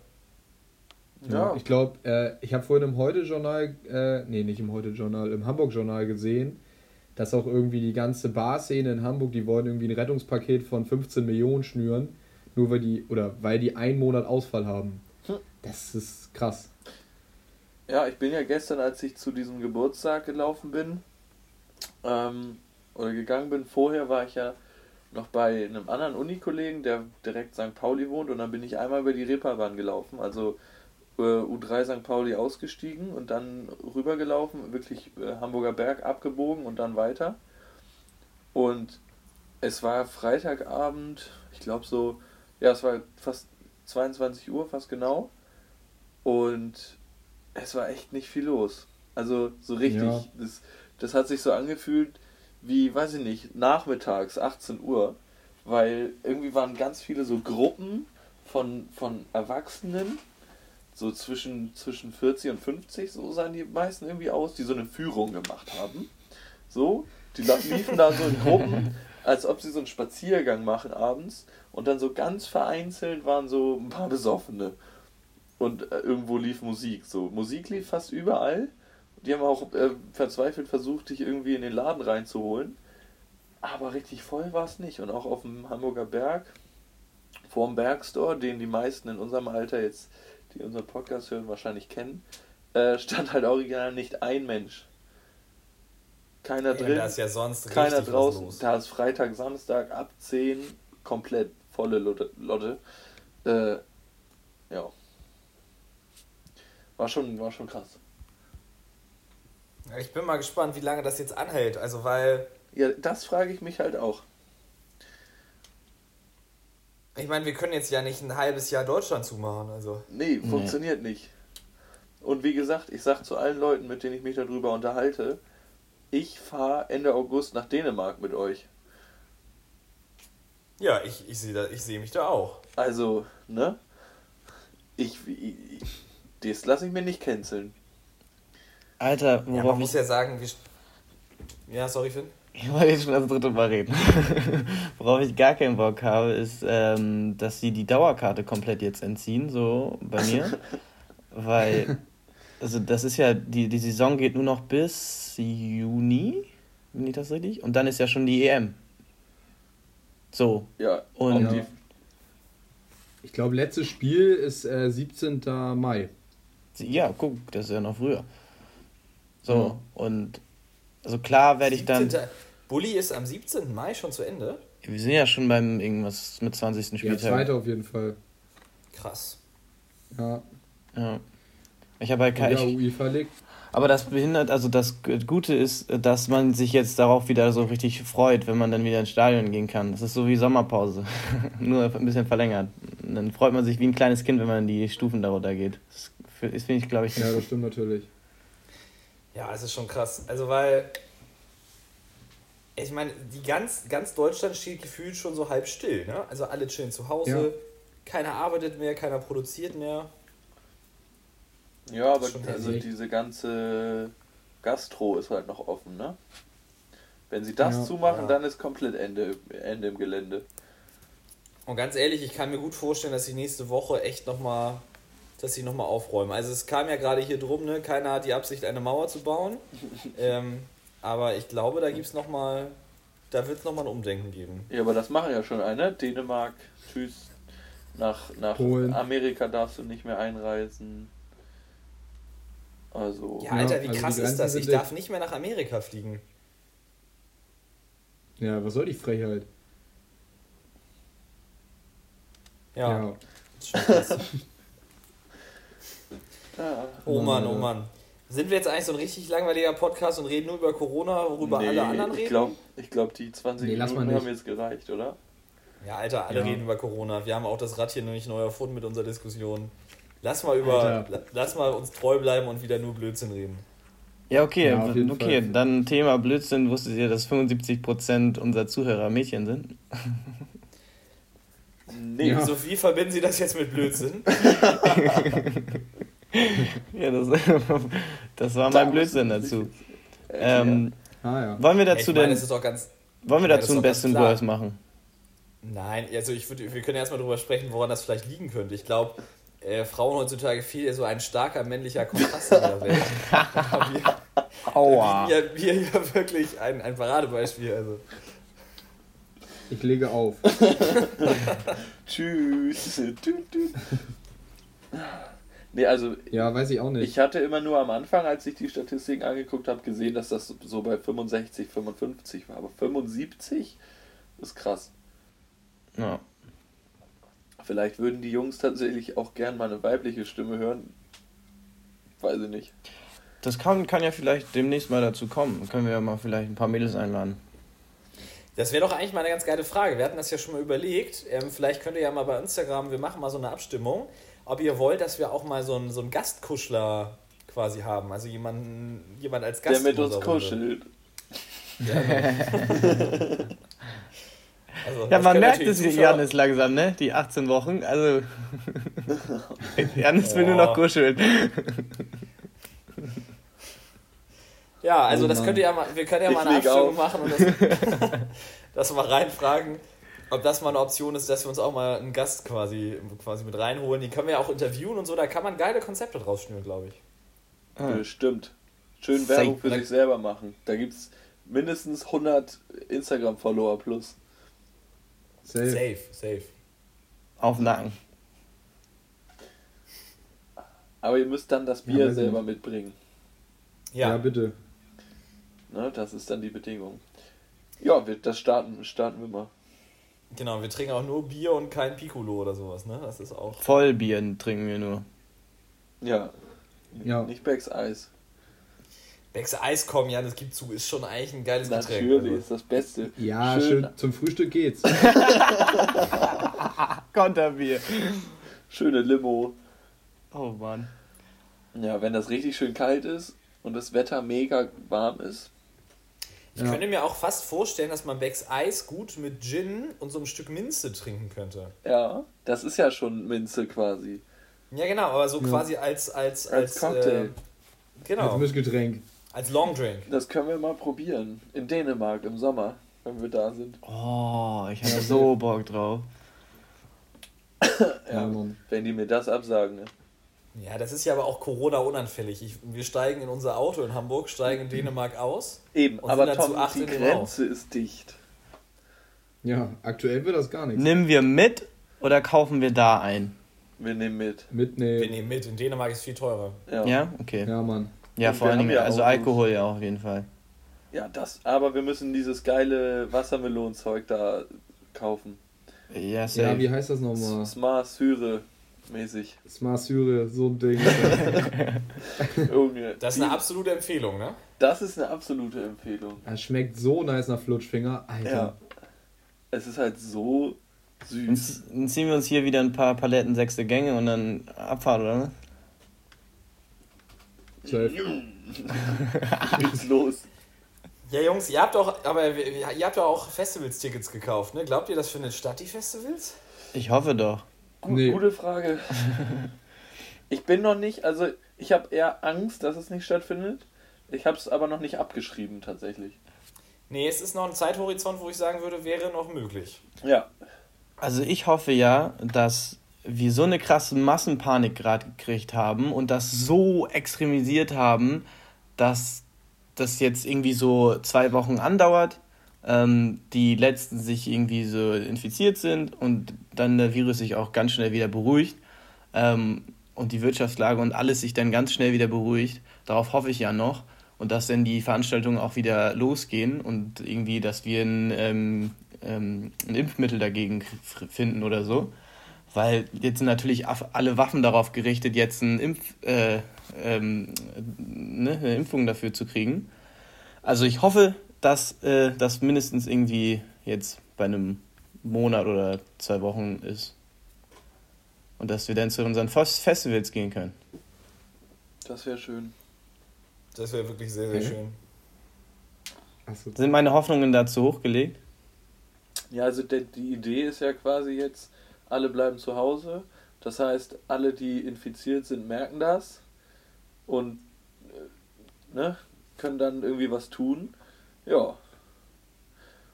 Ja, ich glaube, äh, ich habe vorhin im Heute-Journal, äh, nee, nicht im Heute-Journal, im Hamburg-Journal gesehen, dass auch irgendwie die ganze Bar-Szene in Hamburg, die wollen irgendwie ein Rettungspaket von 15 Millionen schnüren, nur weil die, oder weil die einen Monat Ausfall haben. Hm. Das ist krass. Ja, ich bin ja gestern, als ich zu diesem Geburtstag gelaufen bin, ähm, oder gegangen bin, vorher war ich ja noch bei einem anderen Unikollegen, der direkt St. Pauli wohnt, und dann bin ich einmal über die Reeperbahn gelaufen, also äh, U3 St. Pauli ausgestiegen und dann rübergelaufen, wirklich äh, Hamburger Berg abgebogen und dann weiter. Und es war Freitagabend, ich glaube so, ja, es war fast 22 Uhr, fast genau. Und es war echt nicht viel los. Also so richtig. Ja. Das, das hat sich so angefühlt wie, weiß ich nicht, nachmittags, 18 Uhr. Weil irgendwie waren ganz viele so Gruppen von, von Erwachsenen, so zwischen, zwischen 40 und 50, so sahen die meisten irgendwie aus, die so eine Führung gemacht haben. So, die liefen da so in Gruppen, als ob sie so einen Spaziergang machen abends. Und dann so ganz vereinzelt waren so ein paar Besoffene und äh, irgendwo lief Musik. So, Musik lief fast überall. Die haben auch äh, verzweifelt versucht, dich irgendwie in den Laden reinzuholen. Aber richtig voll war es nicht. Und auch auf dem Hamburger Berg, vorm Bergstore, den die meisten in unserem Alter jetzt, die unseren Podcast hören, wahrscheinlich kennen, äh, stand halt original nicht ein Mensch. Keiner Ja, drin, da ist ja sonst keiner draußen. Da ist Freitag, Samstag ab 10 komplett volle Lotte. Lotte. Äh, ja. War schon, war schon krass. Ja, Ich bin mal gespannt, wie lange das jetzt anhält. Also, weil, Ja, das frage ich mich halt auch. ich meine, wir können jetzt ja nicht ein halbes Jahr Deutschland zumachen. Also, Nee, funktioniert nicht. Und wie gesagt, ich sag zu allen Leuten, mit denen ich mich darüber unterhalte, ich fahre Ende August nach Dänemark mit euch. ja, ich, ich sehe ich seh mich da auch. Also, ne? Ich, ich das lasse ich mir nicht canceln. Alter, Ja, man worauf muss ich. ja sagen, wir. Ja, sorry, Finn. Ich wollte jetzt schon das dritte Mal reden. worauf ich gar keinen Bock habe, ist, ähm, dass sie die Dauerkarte komplett jetzt entziehen, so bei mir. Weil, also das ist ja, die, die Saison geht nur noch bis Juni, bin ich das richtig? Und dann ist ja schon die EM. So. Ja, Und- Ja. Ich glaube, letztes Spiel ist äh, 17. Mai. Ja, guck, das ist ja noch früher. So, Ja. und also klar werde ich dann. 17. Bulli ist am 17. Mai schon zu Ende. Wir sind ja schon beim irgendwas mit 20. Ja, Spieltag. zweite auf jeden Fall. Krass. Ja, Ja. Ich habe halt kein, ja UEFA liegt. aber das behindert, also das Gute ist, dass man sich jetzt darauf wieder so richtig freut, wenn man dann wieder ins Stadion gehen kann. Das ist so wie Sommerpause, nur ein bisschen verlängert. Und dann freut man sich wie ein kleines Kind, wenn man die Stufen darunter geht. Das finde ich, glaube ich, Ja, das stimmt natürlich. Ja, es ist schon krass. Also, weil. ich meine, die ganz, ganz Deutschland steht gefühlt schon so halb still, ne? Also alle chillen zu Hause, Ja. keiner arbeitet mehr, keiner produziert mehr. Ja, aber also diese ganze Gastro ist halt noch offen, ne? Wenn sie das Ja. zumachen, Ja. dann ist komplett Ende, Ende im Gelände. Und ganz ehrlich, ich kann mir gut vorstellen, dass sie nächste Woche echt nochmal, dass sie nochmal aufräumen. Also es kam ja gerade hier drum, ne? Keiner hat die Absicht, eine Mauer zu bauen. ähm, aber ich glaube, da gibt's noch mal, da wird es nochmal ein Umdenken geben. Ja, aber das machen ja schon eine. Dänemark, tschüss. Nach, nach Polen. Amerika darfst du nicht mehr einreisen. Also, Ja, Alter, wie also krass ist das? Ich darf nicht mehr nach Amerika fliegen. Ja, was soll die Frechheit? Ja. Ja. ist schon krass. ja. Oh Mann, oh Mann. Sind wir jetzt eigentlich so ein richtig langweiliger Podcast und reden nur über Corona, worüber Nee, alle anderen reden? Ich glaube, ich glaub, die 20 Nee, Minuten haben jetzt gereicht, oder? Ja, Alter, alle Ja. reden über Corona. Wir haben auch das Rad hier noch nicht neu erfunden mit unserer Diskussion. Lass mal über, Alter. la- lass mal uns treu bleiben und wieder nur Blödsinn reden. Ja, okay, Ja, okay. Fall. Dann Thema Blödsinn. Wusstet ihr, dass 75% unserer Zuhörer Mädchen sind? Nee, Ja. So wie verbinden Sie das jetzt mit Blödsinn? Ja, das, das war Da mein Blödsinn müssen dazu. äh, Ähm, Ah ja. wollen wir dazu ich denn, ganz. wollen wir dazu ein Best and klar. Worst machen? Nein, also ich würde, wir können erstmal darüber sprechen, woran das vielleicht liegen könnte. Ich glaube, äh, Frauen heutzutage fehlt ja so ein starker männlicher Kontrast in der Welt. Wir, Aua. wir, wir ja wirklich ein, ein Paradebeispiel. Also. Ich lege auf. Tschüss. Nee, also Ja, weiß ich auch nicht. ich hatte immer nur am Anfang, als ich die Statistiken angeguckt habe, gesehen, dass das so bei 65, 55 war. Aber 75 ist krass. Ja. Vielleicht würden die Jungs tatsächlich auch gern mal eine weibliche Stimme hören. Weiß ich nicht. Das kann, kann ja vielleicht demnächst mal dazu kommen. Dann können wir ja mal vielleicht ein paar Mädels einladen. Das wäre doch eigentlich mal eine ganz geile Frage. Wir hatten das ja schon mal überlegt. Ähm, vielleicht könnt ihr ja mal bei Instagram, wir machen mal so eine Abstimmung, ob ihr wollt, dass wir auch mal so einen, so einen Gastkuschler quasi haben. Also jemanden, jemand als Gast. Der mit uns kuschelt. Ja, genau. also, Ja, das man merkt es, Zuschauer- Janis langsam, ne? Die 18 Wochen. Also. Janis will nur noch kuscheln. Ja, also Oh das könnt ihr ja mal, wir können ja Ich mal eine Abstimmung auf. machen und das, das mal reinfragen, ob das mal eine Option ist, dass wir uns auch mal einen Gast quasi, quasi mit reinholen. Die können wir ja auch interviewen und so, da kann man geile Konzepte draus schnüren, glaube ich. Bestimmt. Schön Safe. Werbung für sich selber machen. Da gibt es mindestens 100 Instagram-Follower plus. Safe. Safe, safe. Auf Nacken. Aber ihr müsst dann das Ja, Bier ich selber nicht. mitbringen. Ja, Ja, bitte. Ne? Das ist dann die Bedingung. Ja, wir, das starten, starten wir mal. Genau, wir trinken auch nur Bier und kein Piccolo oder sowas, ne? Das ist auch. Vollbier trinken wir nur. Ja. Ja. Nicht Becks Eis. Becks Eis kommen, ja, das gibt zu, ist schon eigentlich ein geiles Getränk. Natürlich, Also. ist das Beste. Ja, schön, schön. Zum Frühstück geht's. Konterbier. Schöne Limo. Oh Mann. Ja, wenn das richtig schön kalt ist und das Wetter mega warm ist. Ich Ja. könnte mir auch fast vorstellen, dass man Becks Eis gut mit Gin und so einem Stück Minze trinken könnte. Ja, das ist ja schon Minze quasi. Ja, genau, aber so Ja. quasi als als Als Cocktail. Äh, genau, Als Mischgetränk. als Long Drink. Das können wir mal probieren. In Dänemark im Sommer, wenn wir da sind. Oh, ich habe so Bock drauf. Ja, Mann. Wenn die mir das absagen, ne? Ja, das ist ja aber auch Corona unanfällig. Ich, wir steigen in unser Auto in Hamburg, steigen in Dänemark aus. Eben, Und aber sind dann zu Tom, acht die Grenze ist dicht. Ja, aktuell wird das gar nichts. Nehmen wir mit oder kaufen wir da ein? Wir nehmen mit. Wir Mitnehmen. nehmen mit. In Dänemark ist viel teurer. Ja. Ja, okay. Ja, Mann. Ja, Und vor wir Dingen, ja also auch- Alkohol ja auch auf jeden Fall. Ja, das, aber wir müssen dieses geile Wassermelonenzeug da kaufen. Ja, Ja, safe. wie heißt das nochmal? Smart Syre mäßig. Smart Syre, so ein Ding. Das ist eine absolute Empfehlung, ne? das ist eine absolute Empfehlung. Es schmeckt so nice nach Flutschfinger. Alter. Ja. Es ist halt so süß. Dann ziehen wir uns hier wieder ein paar Paletten sechste Gänge und dann Abfahrt, oder? Safe. Geht's los. Ja, Jungs, ihr habt doch, aber ihr habt doch auch Festivals-Tickets gekauft, ne? Glaubt ihr, das findet statt, die Festivals? Ich hoffe doch. Gu Nee. Gute Frage. Ich bin noch nicht, also ich habe eher Angst, dass es nicht stattfindet. Ich habe es aber noch nicht abgeschrieben tatsächlich. Nee, es ist noch ein Zeithorizont, wo ich sagen würde, wäre noch möglich. Ja, Also ich hoffe ja, dass wir so eine krasse Massenpanik gerade gekriegt haben und das so extremisiert haben, dass das jetzt irgendwie so zwei Wochen andauert, ähm, die letzten sich irgendwie so infiziert sind und dann der Virus sich auch ganz schnell wieder beruhigt ähm, und die Wirtschaftslage und alles sich dann ganz schnell wieder beruhigt. Darauf hoffe ich ja noch. Und dass dann die Veranstaltungen auch wieder losgehen und irgendwie, dass wir ein, ähm, ähm, ein Impfmittel dagegen finden oder so. Weil jetzt sind natürlich alle Waffen darauf gerichtet, jetzt ein Impf, äh, ähm, ne, eine Impfung dafür zu kriegen. Also ich hoffe, dass äh, das mindestens irgendwie jetzt bei einem Monat oder zwei Wochen ist. Und dass wir dann zu unseren Festivals gehen können. das wäre schön. Das wäre wirklich sehr, sehr Okay. schön. Achso. Sind meine Hoffnungen dazu hochgelegt? Ja, also der, die Idee ist ja quasi jetzt, alle bleiben zu Hause. Das heißt, alle, die infiziert sind, merken das und äh, ne, können dann irgendwie was tun. Ja.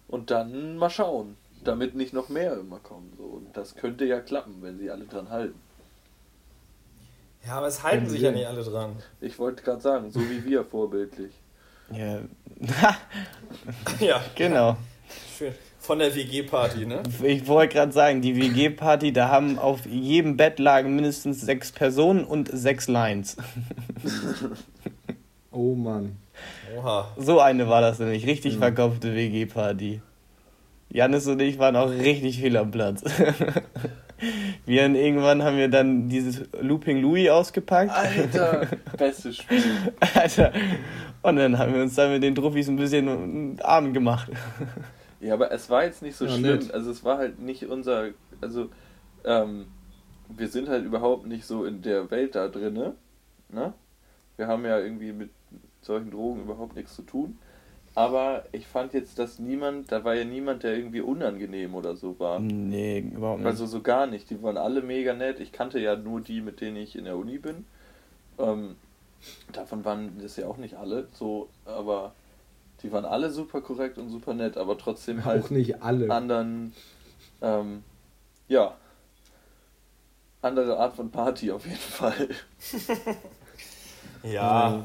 Und dann mal schauen, damit nicht noch mehr immer kommen. So. Und das könnte ja klappen, wenn sie alle dran halten. Ja, aber es halten sich ja nicht alle dran. Ich wollte gerade sagen, so wie wir vorbildlich. Ja, Ja, genau. schön. Von der WG-Party, ne? Ich wollte gerade sagen, die WG-Party, da haben auf jedem Bett lagen mindestens sechs Personen und sechs Lines. Oh Mann. Oha. So eine war das nämlich, richtig verkaufte WG-Party. Janis und ich waren auch richtig viel am Platz. Wir haben irgendwann haben wir dann dieses Looping Louis ausgepackt. Alter, bestes Spiel. Alter. Und dann haben wir uns dann mit den Truffis ein bisschen arm gemacht. Ja, aber es war jetzt nicht so Ja, schlimm. nett. Also es war halt nicht unser, also ähm, wir sind halt überhaupt nicht so in der Welt da drinne. Ne? Wir haben ja irgendwie mit solchen Drogen überhaupt nichts zu tun. Aber ich fand jetzt, dass niemand, da war ja niemand, der irgendwie unangenehm oder so war. Nee, überhaupt nicht. Also so gar nicht. Die waren alle mega nett. Ich kannte ja nur die, mit denen ich in der Uni bin. Ähm, davon waren das ja auch nicht alle so, aber die waren alle super korrekt und super nett, aber trotzdem halt Auch nicht alle. anderen, ähm, ja, andere Art von Party auf jeden Fall. Ja.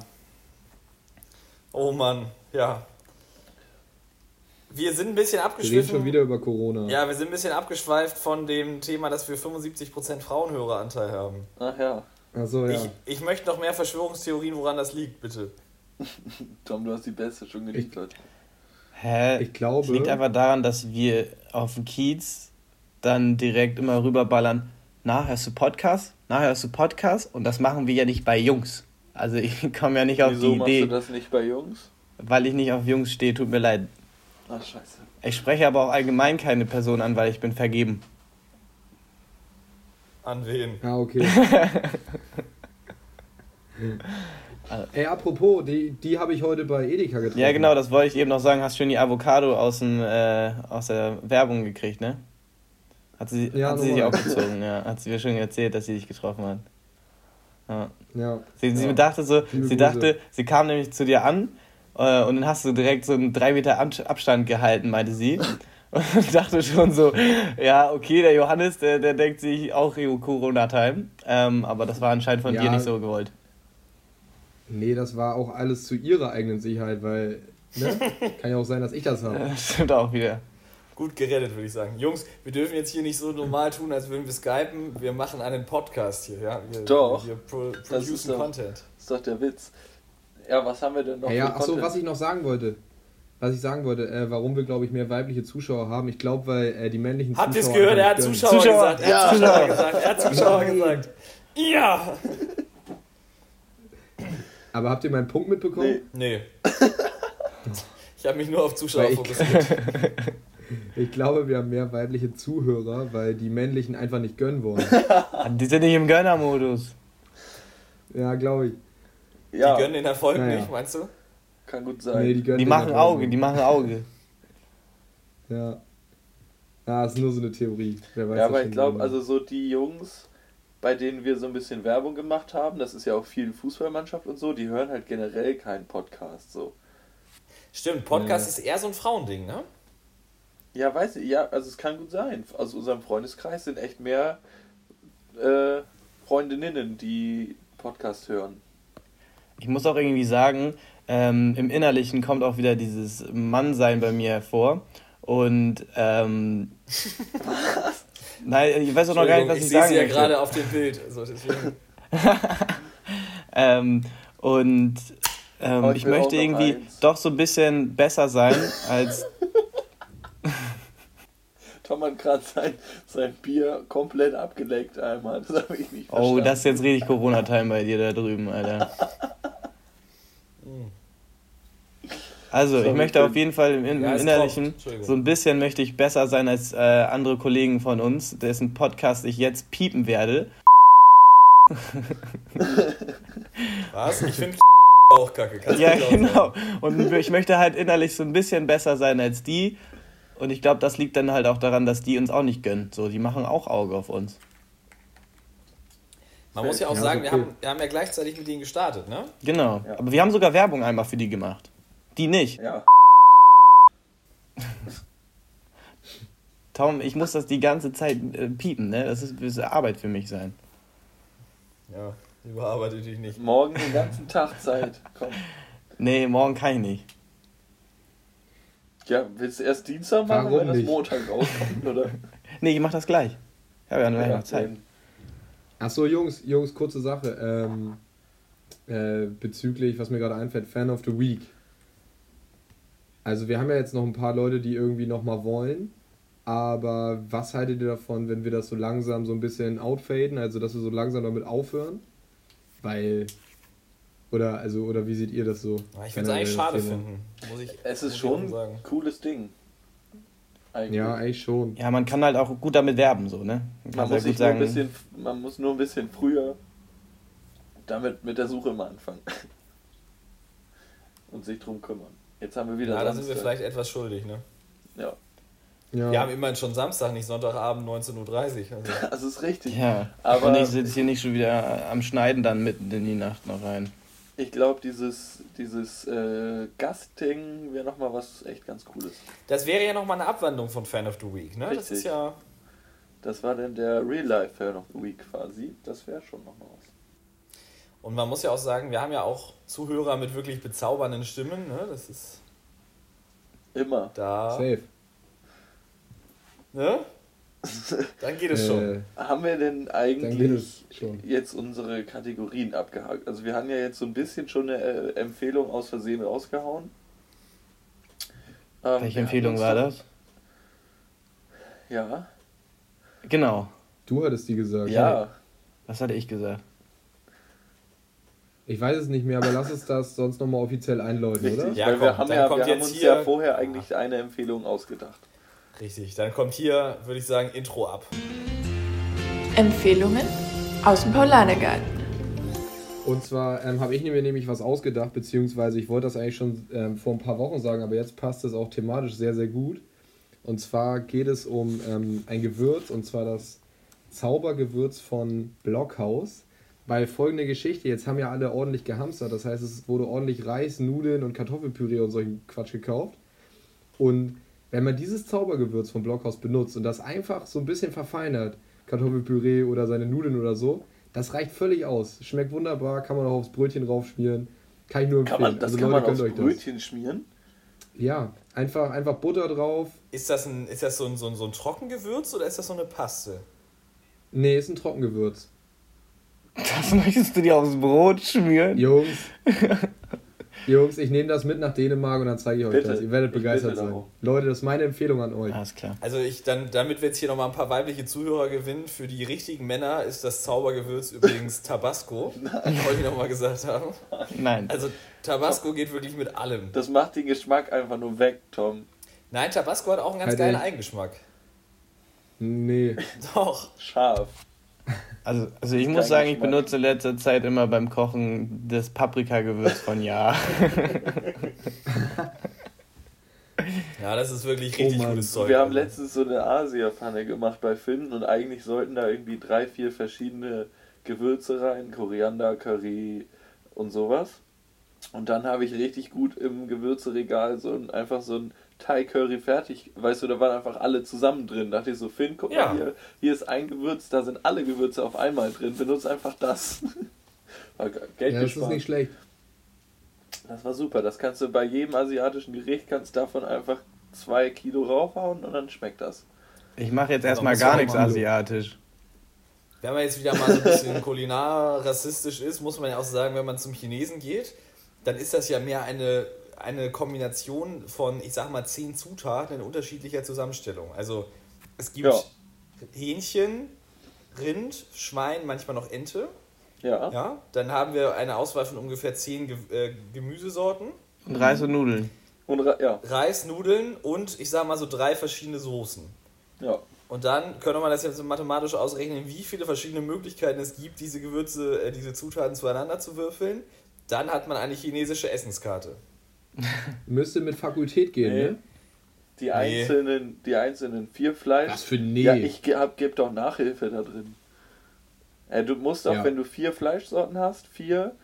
Oh Mann, ja. Wir sind ein bisschen Wir reden abgeschwiffen. schon wieder über Corona. Ja, wir sind ein bisschen abgeschweift von dem Thema, dass wir 75% Frauenhöreranteil haben. Ach ja, Achso, ja. Ich, ich möchte noch mehr Verschwörungstheorien, woran das liegt, bitte. Tom, du hast die beste schon geliefert. Hä? Ich glaube- Es liegt einfach daran, dass wir auf dem Kiez dann direkt immer rüberballern. Na, hörst du Podcast? Na, hörst du Podcast? Und das machen wir ja nicht bei Jungs. Also ich komme ja nicht auf Wieso die machst du Idee, das nicht bei Jungs? weil ich nicht auf Jungs stehe, tut mir leid. Ach scheiße. Ich spreche aber auch allgemein keine Person an, weil ich bin vergeben. An wen? Ja, okay. Ey, apropos, die, die habe ich heute bei Edeka getroffen. Ja, genau, das wollte ich eben noch sagen. Hast schön die Avocado aus, dem, äh, aus der Werbung gekriegt, ne? Hat sie, Ja, hat sie sich auch gezogen, ja. Hat sie mir schon erzählt, dass sie dich getroffen hat. Ja. Ja. Sie, sie Ja. dachte so, Liebe sie Grüße. dachte, sie kam nämlich zu dir an äh, und dann hast du direkt so einen drei Meter Ab Abstand gehalten, meinte sie. Und dachte schon so, ja, okay, der Johannes, der, der denkt sich auch Corona-Time. Ähm, aber das war anscheinend von Ja. dir nicht so gewollt. Nee, das war auch alles zu ihrer eigenen Sicherheit, weil, ne? Kann ja auch sein, dass ich das habe. Stimmt auch wieder. Gut gerettet, würde ich sagen. Jungs, wir dürfen jetzt hier nicht so normal tun, als würden wir skypen. Wir machen einen Podcast hier, ja? Wir, Doch. Wir pro ist producen doch- Content. ist doch der Witz. Ja, was haben wir denn noch Ja, ja achso, was ich noch sagen wollte. Was ich sagen wollte, äh, warum wir, glaube ich, mehr weibliche Zuschauer haben. Ich glaube, weil äh, die männlichen Habt ihr es Zuschauer. gehört? Er hat Zuschauer, Zuschauer. gesagt. Er hat Ja. Zuschauer Zuschauer. gesagt. Er hat Zuschauer Nein. gesagt. Ja! Aber habt ihr meinen Punkt mitbekommen? Nee. Nee. Ich habe mich nur auf Zuschauer fokussiert. Ich glaube, wir haben mehr weibliche Zuhörer, weil die männlichen einfach nicht gönnen wollen. Die sind nicht im Gönnermodus. ja, glaube ich. Die Ja, gönnen den Erfolg Naja. nicht, meinst du? Kann gut sein. Nee, die gönnen Die machen da Auge, draußen. die machen Auge. Ja. Ah, ist nur so eine Theorie. Wer weiß ja, aber ich glaube, genau. also so die Jungs, bei denen wir so ein bisschen Werbung gemacht haben, das ist ja auch viel Fußballmannschaft und so, die hören halt generell keinen Podcast so. Stimmt, Podcast Ja. ist eher so ein Frauending, ne? Ja, weiß ich, ja, also es kann gut sein. Aus unserem Freundeskreis sind echt mehr äh, Freundinnen, die Podcast hören. Ich muss auch irgendwie sagen, ähm, im Innerlichen kommt auch wieder dieses Mannsein bei mir hervor. Und ähm, nein, ich weiß auch noch gar nicht, was ich, ich sehe sagen sie ja möchte. gerade auf dem Bild. Also deswegen. Ähm, und ähm, ich ich möchte irgendwie eins. doch so ein bisschen besser sein als. Tom hat gerade sein, sein Bier komplett abgeleckt einmal. Das habe ich nicht Oh, verstanden. das ist jetzt richtig Corona-Time bei dir da drüben, Alter. Also, ich möchte auf jeden Fall im, im Ja, Innerlichen so ein bisschen möchte ich besser sein als äh, andere Kollegen von uns, dessen Podcast ich jetzt piepen werde. Was? Ich finde auch kacke. Kannst Ja, genau. Und ich möchte halt innerlich so ein bisschen besser sein als die. Und ich glaube, das liegt dann halt auch daran, dass die uns auch nicht gönnen. So, die machen auch Auge auf uns. Man muss ja auch Ja, sagen, wir, okay. haben, wir haben ja gleichzeitig mit denen gestartet, ne? Genau. Ja. Aber wir haben sogar Werbung einmal für die gemacht. Die nicht. Ja, Tom, ich muss das die ganze Zeit äh, piepen, ne? Das ist, das ist Arbeit für mich sein. Ja, überarbeite dich nicht. morgen den ganzen Tag Zeit. Komm. Nee, morgen kann ich nicht. Ja, willst du erst Dienstag machen, Warum wenn das nicht? Montag rauskommt, oder? Nee, ich mach das gleich. Ich habe ja noch, noch Zeit. Achso, Jungs, Jungs, kurze Sache. Ähm, äh, bezüglich, was mir gerade einfällt, Fan of the Week. Also wir haben ja jetzt noch ein paar Leute, die irgendwie nochmal wollen. Aber was haltet ihr davon, wenn wir das so langsam so ein bisschen outfaden, also dass wir so langsam damit aufhören? Weil. Oder, also, oder wie seht ihr das so? Ah, Ich würde es eigentlich schade Thema. finden. Muss ich, Es ist schon ein cooles Ding. Eigentlich. Ja, eigentlich schon. Ja, man kann halt auch gut damit werben, so, ne? man, Kannst muss sich gut nur ein sagen. bisschen, man muss nur ein bisschen früher damit mit der Suche mal anfangen. Und sich drum kümmern. Jetzt haben wir wieder Ja, da sind wir vielleicht etwas schuldig, ne? Ja, Ja. Wir haben immerhin schon Samstag, nicht Sonntagabend 19.30 Uhr. Also. das ist richtig. Ja, Aber- und ich sitze hier nicht schon wieder am Schneiden dann mitten in die Nacht noch rein. Ich glaube, dieses, dieses äh, Gastding wäre nochmal was echt ganz Cooles. Das wäre ja nochmal eine Abwandlung von Fan of the Week, ne? Das Richtig. ist ja. Das war dann der Real-Life-Fan of the Week quasi. Das wäre schon nochmal was. Und man muss ja auch sagen, wir haben ja auch Zuhörer mit wirklich bezaubernden Stimmen, ne? Das ist Immer. da. Safe. Ne? Dann geht es schon. Äh, Haben wir denn eigentlich schon. jetzt unsere Kategorien abgehakt? Also wir haben ja jetzt so ein bisschen schon eine äh, Empfehlung aus Versehen rausgehauen. Ähm, Welche Empfehlung war das? Ja. Genau. Du hattest die gesagt. Ja. Was hatte ich gesagt? Ich weiß es nicht mehr, aber lass es das sonst nochmal offiziell einläuten, oder? Richtig. Ja, Weil wir komm, haben, ja, wir haben jetzt uns hier- ja vorher eigentlich eine Empfehlung ausgedacht. Richtig. Dann kommt hier, würde ich sagen, Intro ab. Empfehlungen aus dem Paulanergarten. Und zwar ähm, habe ich mir nämlich was ausgedacht, beziehungsweise ich wollte das eigentlich schon ähm, vor ein paar Wochen sagen, aber jetzt passt es auch thematisch sehr, sehr gut. Und zwar geht es um ähm, ein Gewürz, und zwar das Zaubergewürz von Blockhaus. Weil folgende Geschichte, jetzt haben ja alle ordentlich gehamstert, das heißt, es wurde ordentlich Reis, Nudeln und Kartoffelpüree und solchen Quatsch gekauft. Und wenn man dieses Zaubergewürz vom Blockhaus benutzt und das einfach so ein bisschen verfeinert, Kartoffelpüree oder seine Nudeln oder so, das reicht völlig aus. Schmeckt wunderbar, kann man auch aufs Brötchen raufschmieren. Kann ich nur empfehlen. Kann man, das also kann Leute, man aufs Brötchen schmieren. das. Ja, einfach, einfach Butter drauf. Ist das, ein, ist das so, ein, so, ein, so ein Trockengewürz oder ist das so eine Paste? Nee, ist ein Trockengewürz. Das möchtest du dir aufs Brot schmieren? Jungs, Jungs, ich nehme das mit nach Dänemark und dann zeige ich euch Bitte. das. Ihr werdet Ich begeistert sein. darum. Leute, das ist meine Empfehlung an euch. Alles klar. Also ich dann, damit wir jetzt hier nochmal ein paar weibliche Zuhörer gewinnen, für die richtigen Männer ist das Zaubergewürz übrigens Tabasco. Wollte ich nochmal gesagt haben. Nein. Also Tabasco geht wirklich mit allem. Das macht den Geschmack einfach nur weg, Tom. Nein, Tabasco hat auch einen ganz Halt geilen echt. Eigengeschmack. Nee. Doch. Scharf. Also, also ich muss sagen, ich benutze in letzter Zeit immer beim Kochen das Paprikagewürz von Ja. Ja, das ist wirklich Oh richtig Mann. gutes Zeug. Wir haben letztens so eine Asia-Pfanne gemacht bei Finn und eigentlich sollten da irgendwie drei, vier verschiedene Gewürze rein, Koriander, Curry und sowas. Und dann habe ich richtig gut im Gewürzeregal so ein, einfach so ein Thai Curry fertig, weißt du, da waren einfach alle zusammen drin. Da dachte ich so, Finn, guck Ja. mal hier, hier ist ein Gewürz, da sind alle Gewürze auf einmal drin, benutzt einfach das. Geld Ja, das ist nicht schlecht. Das war super. Das kannst du bei jedem asiatischen Gericht kannst davon einfach zwei Kilo raufhauen und dann schmeckt das. Ich mache jetzt erstmal gar nichts asiatisch. Wenn man jetzt wieder mal so ein bisschen kulinar rassistisch ist, muss man ja auch sagen, wenn man zum Chinesen geht, dann ist das ja mehr eine, eine Kombination von, ich sag mal, zehn Zutaten in unterschiedlicher Zusammenstellung. Also es gibt Ja. Hähnchen, Rind, Schwein, manchmal noch Ente. Ja. Ja, dann haben wir eine Auswahl von ungefähr zehn Ge äh, Gemüsesorten, Und Reis und Nudeln. Und ja, Reis, Nudeln und ich sag mal so drei verschiedene Soßen. ja. Und dann könnte man das jetzt mathematisch ausrechnen, wie viele verschiedene Möglichkeiten es gibt, diese Gewürze, äh, diese Zutaten zueinander zu würfeln. Dann hat man eine chinesische Essenskarte. Müsste mit Fakultät gehen, Nee. ne? Die einzelnen, die einzelnen vier Fleisch. Was für nee. Ja, ich hab, geb doch Nachhilfe da drin. Äh, du musst auch, Ja. wenn du vier Fleischsorten hast, vier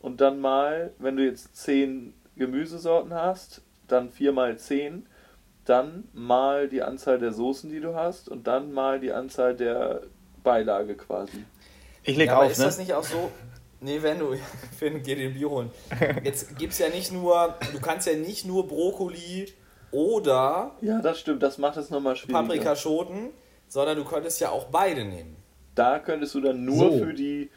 und dann mal, wenn du jetzt zehn Gemüsesorten hast, dann vier mal zehn, dann mal die Anzahl der Soßen, die du hast und dann mal die Anzahl der Beilage quasi. Ich leg ja, aber auf, ist ne? das nicht auch so? Nee, wenn du, Finn, geh den Bier holen. Jetzt gibt's ja nicht nur, du kannst ja nicht nur Brokkoli oder Ja, das stimmt, das macht es nochmal schwieriger. Paprikaschoten, sondern du könntest ja auch beide nehmen. Da könntest du dann nur So. für die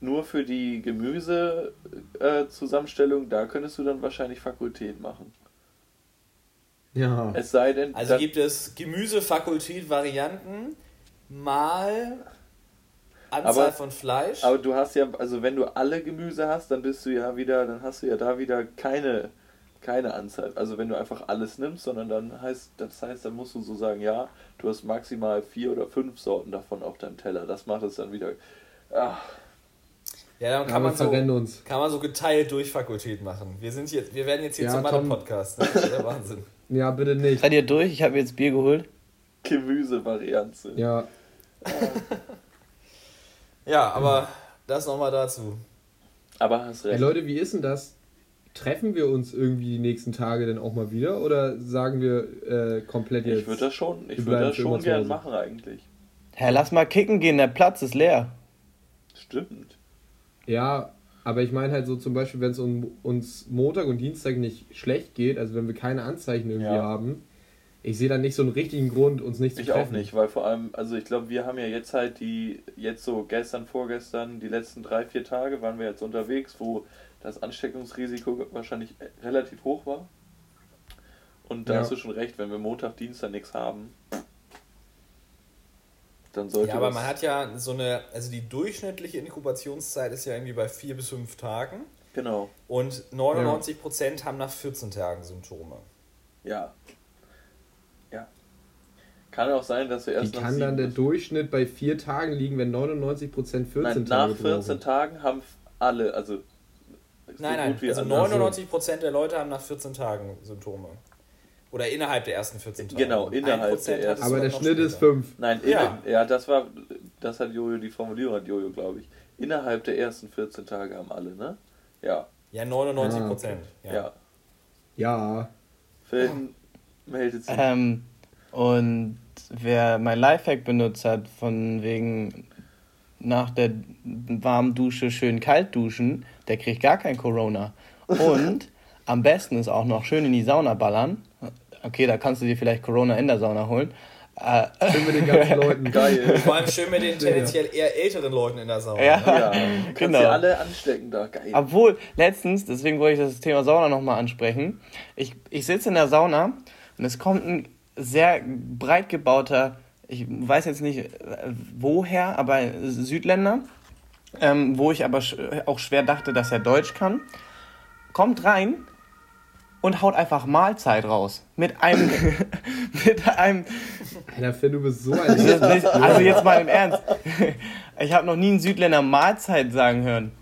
nur für die Gemüse äh, Zusammenstellung, da könntest du dann wahrscheinlich Fakultät machen. Ja. Es sei denn, Also gibt es Gemüsefakultät-Varianten mal Anzahl Aber- von Fleisch. aber du hast ja, also wenn du alle Gemüse hast, dann bist du ja wieder, dann hast du ja da wieder keine keine Anzahl. Also wenn du einfach alles nimmst, sondern dann heißt, das heißt, dann musst du so sagen, ja, du hast maximal vier oder fünf Sorten davon auf deinem Teller. Das macht es dann wieder. Ach, ja, dann Ja, kann wir man so uns. Kann man so geteilt durch Fakultät machen. Wir sind jetzt, wir werden jetzt hier Ja, zum. Mathe-Podcast. Ne? Das ist der Wahnsinn. Ja, bitte nicht. Seid ihr durch? Ich habe jetzt Bier geholt. Gemüsevariante. Ja, Ja, aber das nochmal dazu. Aber hast recht. Leute, wie ist denn das? Treffen wir uns irgendwie die nächsten Tage denn auch mal wieder oder sagen wir äh, komplett jetzt? ich würde das schon, ich würde das schon gern machen eigentlich. Hä, lass mal kicken gehen, der Platz ist leer. Stimmt. Ja, aber ich meine halt so zum Beispiel, wenn es um, uns Montag und Dienstag nicht schlecht geht, also wenn wir keine Anzeichen irgendwie Ja. haben, ich sehe da nicht so einen richtigen Grund, uns nicht zu Ich treffen. auch nicht, weil vor allem, also ich glaube, wir haben ja jetzt halt die, jetzt so gestern, vorgestern, die letzten drei, vier Tage waren wir jetzt unterwegs, wo das Ansteckungsrisiko wahrscheinlich relativ hoch war. Und da Ja. hast du schon recht, wenn wir Montag, Dienstag nichts haben, dann sollte Ja, aber man hat ja so eine, also die durchschnittliche Inkubationszeit ist ja irgendwie bei vier bis fünf Tagen Genau, und 99% haben nach 14 Tagen Symptome. ja. Ja. Kann auch sein, dass wir Wie erst nach kann dann der Durchschnitt bei vier Tagen liegen, wenn 99% 14 Nein, Tage nach 14 brauchen? Tagen haben alle, also so Nein, nein, wie also alle- 99% der Leute haben nach 14 Tagen Symptome. Oder innerhalb der ersten 14 Tage. Genau, innerhalb 1% der ersten. Aber der Schnitt ist später. 5. Nein, Ja. ja. ja, das war, das hat Jojo, die Formulierung hat Jojo, glaube ich. Innerhalb der ersten 14 Tage haben alle, ne? Ja, Ja, 99 Ah, okay. Prozent. ja. Ja. Felden meldet sich. Ähm, und wer mein Lifehack benutzt hat, von wegen nach der warmen Dusche schön kalt duschen, der kriegt gar kein Corona. Und am besten ist auch noch schön in die Sauna ballern. Okay, da kannst du dir vielleicht Corona in der Sauna holen. Äh, Schön mit den ganzen Leuten. Geil. Vor allem schön mit den tendenziell eher älteren Leuten in der Sauna. Ja. Ja, kannst Genau. sie alle anstecken da. Geil. Obwohl, letztens, deswegen wollte ich das Thema Sauna nochmal ansprechen. Ich, ich sitze in der Sauna und es kommt ein sehr breit gebauter, ich weiß jetzt nicht äh, woher, aber Südländer, ähm, wo ich aber sch- auch schwer dachte, dass er Deutsch kann, kommt rein und haut einfach Mahlzeit raus. Mit einem, mit einem Alter, Finn, du bist so ein. also jetzt mal im Ernst. Ich habe noch nie einen Südländer Mahlzeit sagen hören.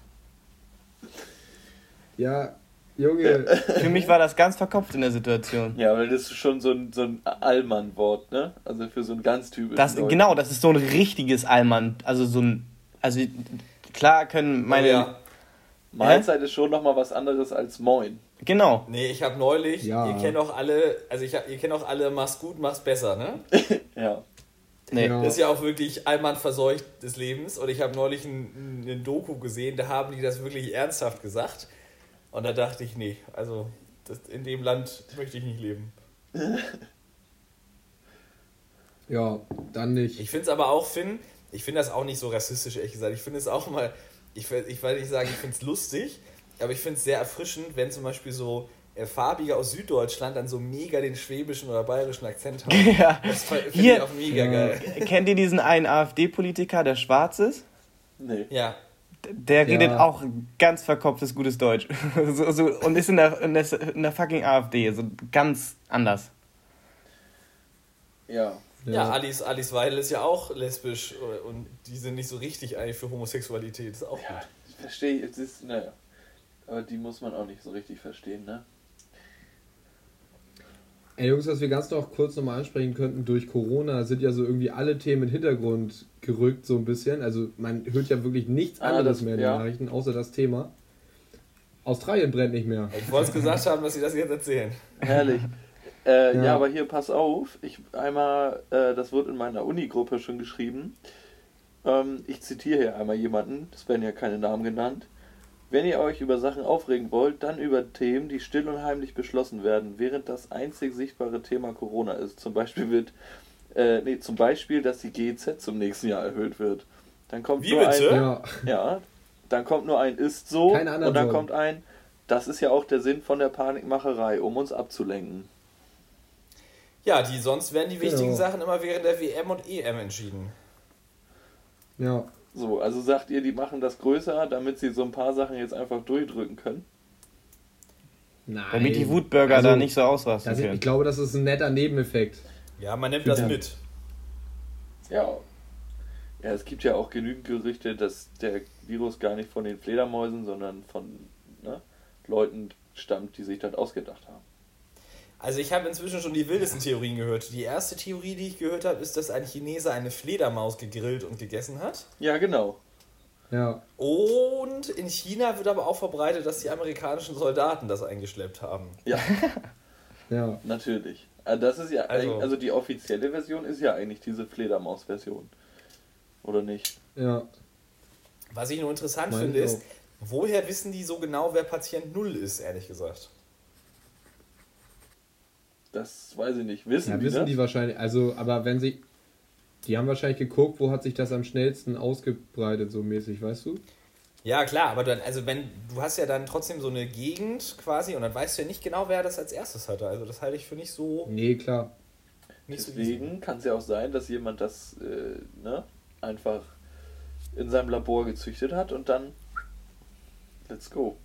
Ja, Junge. Für mich war das ganz verkopft in der Situation. Ja, weil das ist schon so ein, so ein Allmann-Wort, ne? Also für so ein ganz typisches. Das, genau, das ist so ein richtiges Allmann. Also so ein. Also klar können meine. Oh ja. Mahlzeit ist schon nochmal was anderes als Moin. Genau. Nee, ich habe neulich, Ja. ihr kennt auch alle, also ich, hab- ihr kennt auch alle, mach's gut, mach's besser, ne? Ja. Nee. Ja. Das ist ja auch wirklich Allmann verseucht des Lebens. Und ich habe neulich ein, ein Doku gesehen, da haben die das wirklich ernsthaft gesagt. Und da dachte ich, nee, also das, in dem Land möchte ich nicht leben. Ja, dann nicht. Ich finde es aber auch, Finn, ich finde das auch nicht so rassistisch, ehrlich gesagt. Ich finde es auch mal, ich, will- ich will nicht sagen, ich finde es lustig, aber ich finde es sehr erfrischend, wenn zum Beispiel so äh, Farbige aus Süddeutschland dann so mega den schwäbischen oder bayerischen Akzent haben. Ja. Das finde ich Hier- auch mega Ja. geil. Kennt ihr diesen einen AfD-Politiker, der schwarz ist? Nee. Ja. Der redet Ja. auch ganz verkopftes gutes Deutsch. so, so, und ist in der, in, der, in der fucking AfD. So ganz anders. Ja. Ja, Alice, Alice Weidel ist ja auch lesbisch äh, und die sind nicht so richtig eigentlich für Homosexualität. Ist auch Ja, gut. ich verstehe, es ist, naja. Aber die muss man auch nicht so richtig verstehen, ne? Ey Jungs, was wir ganz noch kurz nochmal ansprechen könnten, durch Corona sind ja so irgendwie alle Themen in den Hintergrund gerückt, so ein bisschen. Also man hört ja wirklich nichts Ah, anderes das- mehr in den ja. Nachrichten, außer das Thema. Australien brennt nicht mehr. Ich wollte es gesagt haben, dass sie das jetzt erzählen. Herrlich. Äh, ja. Ja. aber hier, pass auf. Ich einmal, äh, das wird in meiner Uni-Gruppe schon geschrieben. Ähm, ich zitiere hier einmal jemanden, es werden ja keine Namen genannt. Wenn ihr euch über Sachen aufregen wollt, dann über Themen, die still und heimlich beschlossen werden, während das einzig sichtbare Thema Corona ist. Zum Beispiel wird, äh, nee, zum Beispiel, dass die GEZ zum nächsten Jahr erhöht wird. Dann kommt Wie nur bitte? ein, Ja, ja, dann kommt nur ein ist so Keine und dann Sorgen. kommt ein, das ist ja auch der Sinn von der Panikmacherei, um uns abzulenken. Ja, die sonst werden die wichtigen Genau. Sachen immer während der WM und EM entschieden. ja. So, also sagt ihr, die machen das größer, damit sie so ein paar Sachen jetzt einfach durchdrücken können? Nein. Damit die Wutbürger Also, da nicht so ausrasten Das, ich können. glaube, das ist ein netter Nebeneffekt. Ja, man nimmt das mit. Ja. Ja, es gibt ja auch genügend Gerüchte, dass der Virus gar nicht von den Fledermäusen, sondern von ne, Leuten stammt, die sich das ausgedacht haben. Also ich habe inzwischen schon die wildesten Theorien gehört. Die erste Theorie, die ich gehört habe, ist, dass ein Chinese eine Fledermaus gegrillt und gegessen hat. Ja, genau. Ja. Und in China wird aber auch verbreitet, dass die amerikanischen Soldaten das eingeschleppt haben. Ja, Ja. natürlich. Ah, Das ist ja, Also- also, die offizielle Version ist ja eigentlich diese Fledermaus-Version. Oder nicht? Ja. Was ich nur interessant Meine finde, ist, woher wissen die so genau, wer Patient Null ist, ehrlich gesagt? Das weiß ich nicht. Wissen Ja, die wissen das? die wahrscheinlich. Also, aber wenn sie. Die haben wahrscheinlich geguckt, wo hat sich das am schnellsten ausgebreitet, so mäßig, weißt du? Ja, klar, aber dann, also wenn, du hast ja dann trotzdem so eine Gegend quasi und dann weißt du ja nicht genau, wer das als erstes hatte. Also das halte ich für nicht so, Nee, klar. nicht so. Deswegen kann es ja auch sein, dass jemand das äh, ne, einfach in seinem Labor gezüchtet hat und dann let's go.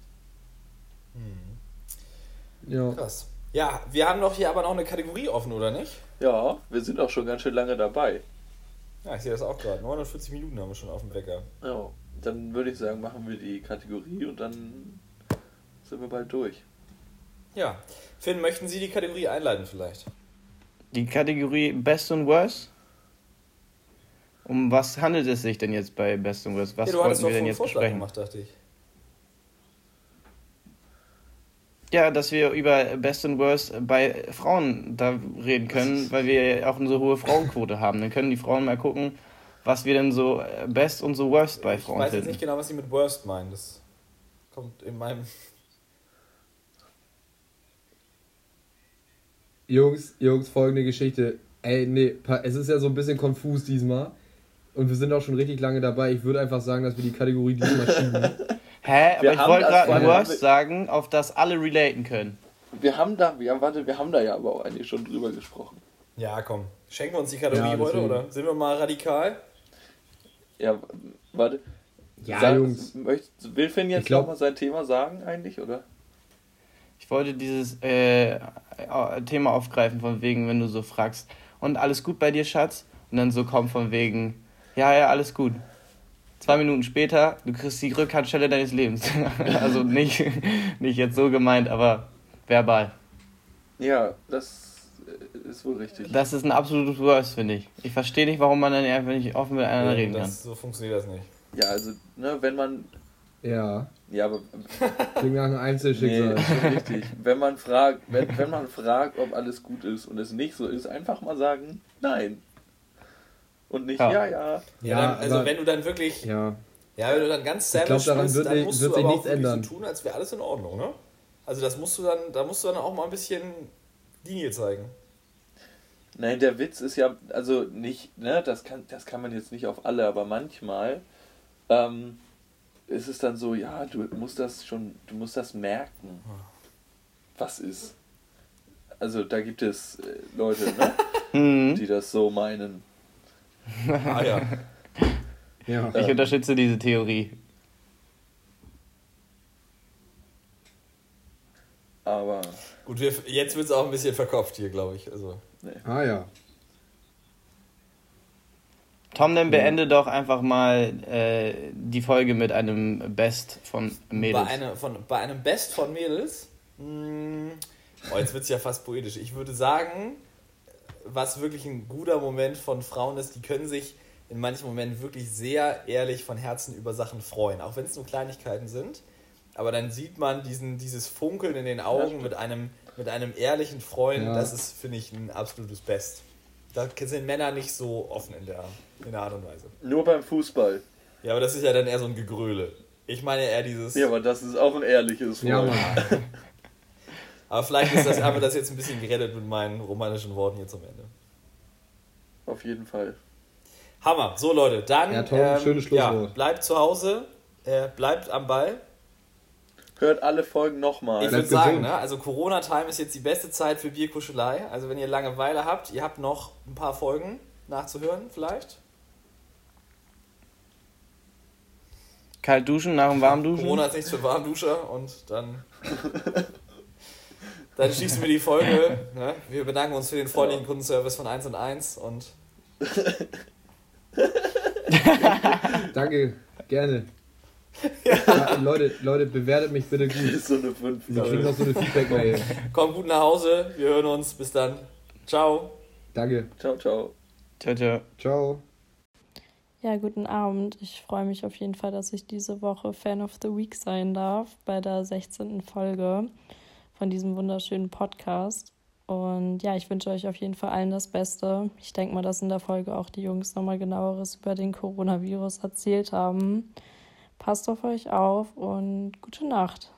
Ja. Krass. Ja, wir haben doch hier aber noch eine Kategorie offen, oder nicht? Ja, wir sind auch schon ganz schön lange dabei. Ja, ich sehe das auch gerade. 49 Minuten haben wir schon auf dem Wecker. Ja, dann würde ich sagen, machen wir die Kategorie und dann sind wir bald durch. Ja. Finn, möchten Sie die Kategorie einleiten vielleicht? Die Kategorie Best und Worst? Um was handelt es sich denn jetzt bei Best und Worst? Was ja, wollten wir denn einen jetzt Vorschlag besprechen? gemacht, dachte ich. Ja, dass wir über Best und Worst bei Frauen da reden können, weil wir ja auch eine so hohe Frauenquote haben. Dann können die Frauen mal gucken, was wir denn so äh, Best und so Worst bei Ich Frauen weiß jetzt finden. nicht genau, was Sie mit Worst meinen. Das kommt in meinem... Jungs, Jungs, folgende Geschichte. Ey, nee, es ist ja so ein bisschen konfus diesmal. Und wir sind auch schon richtig lange dabei. Ich würde einfach sagen, dass wir die Kategorie diesmal schieben. Hä? Aber Wir ich haben wollte gerade Worst sagen, auf das alle relaten können. Wir haben da, ja, warte, wir haben da ja aber auch eigentlich schon drüber gesprochen. Ja, komm. Schenken wir uns die Kategorie Ja, heute, oder? Sind wir mal radikal? Ja, warte. Ja, Sag- Jungs. Möcht, will Finn jetzt Ich glaub- noch mal sein Thema sagen eigentlich, oder? Ich wollte dieses äh, äh, Thema aufgreifen, von wegen, wenn du so fragst, und alles gut bei dir, Schatz? Und dann so kommt von wegen, ja, ja, alles gut. Zwei Minuten später, du kriegst die Rückhandstelle deines Lebens. also nicht, nicht jetzt so gemeint, aber verbal. Ja, das äh, ist wohl richtig. Das ist ein absolutes Worst, finde ich. Ich verstehe nicht, warum man dann einfach nicht offen miteinander reden kann. Das, so funktioniert das nicht. Ja, also, ne, wenn man. Ja. Ja, aber. Klingt nach einem Nee, Einzelschicksal. ist schon richtig. Wenn man fragt, wenn, wenn man fragt, ob alles gut ist und es nicht so ist, einfach mal sagen, nein. Und nicht, Ja. ja, ja. Ja, dann, also aber- wenn du dann wirklich, ja, Ja. wenn du dann ganz Ich glaub, savage daran bist, wird dann musst wird du aber nichts auch wirklich ändern. so tun, als wäre alles in Ordnung, ne? Also das musst du dann, da musst du dann auch mal ein bisschen Linie zeigen. Nein, der Witz ist ja, also nicht, ne, das kann, das kann man jetzt nicht auf alle, aber manchmal ähm, ist es dann so, ja, du musst das schon, du musst das merken, was ist. Also da gibt es äh, Leute, ne, Mhm. die das so meinen. Ah ja. Ja. Ich unterstütze diese Theorie. Aber Gut, wir, jetzt wird es auch ein bisschen verkopft hier, glaube ich. Also, Ah ja. Tom, dann beende doch einfach mal äh, die Folge mit einem Best von bei, Mädels. eine, von, bei einem Best von Mädels, mh, oh, jetzt wird es ja fast poetisch. Ich würde sagen, was wirklich ein guter Moment von Frauen ist, die können sich in manchen Momenten wirklich sehr ehrlich von Herzen über Sachen freuen, auch wenn es nur Kleinigkeiten sind. Aber dann sieht man diesen, dieses Funkeln in den Augen mit einem, mit einem ehrlichen Freund. Ja. Das ist, finde ich, ein absolutes Best. Da sind Männer nicht so offen in der, in der Art und Weise. nur beim Fußball. Ja, aber das ist ja dann eher so ein Gegröle. Ich meine eher dieses. Ja, aber das ist auch ein ehrliches Ja, Wort. Mann. Aber vielleicht ist das, haben wir das jetzt ein bisschen gerettet mit meinen romanischen Worten hier zum Ende. Auf jeden Fall. Hammer. So, Leute, dann Ja, Tom, ähm, schönes ja, Schlusswort. bleibt zu Hause, äh, bleibt am Ball. Hört alle Folgen nochmal. Ich würde sagen, ne, also Corona-Time ist jetzt die beste Zeit für Bierkuschelei. Also wenn ihr Langeweile habt, ihr habt noch ein paar Folgen nachzuhören vielleicht. Kalt duschen nach dem warmen Duschen. Corona ist nichts für Warmduscher und dann... Dann schließen wir die Folge. Ne? Wir bedanken uns für den freundlichen Kundenservice von 1 und 1 und Danke, gerne. Ja, Leute, Leute, bewertet mich bitte Das gut. ist so eine 5. Ich kriege noch so eine Feedback-Mail. kommt gut nach Hause. Wir hören uns. Bis dann. Ciao. Danke. Ciao, ciao. Ciao, ciao. Ciao. Ja, guten Abend. Ich freue mich auf jeden Fall, dass ich diese Woche Fan of the Week sein darf bei der 16. Folge von diesem wunderschönen Podcast. Und ja, ich wünsche euch auf jeden Fall allen das Beste. Ich denke mal, dass in der Folge auch die Jungs nochmal genaueres über den Coronavirus erzählt haben. Passt auf euch auf und gute Nacht.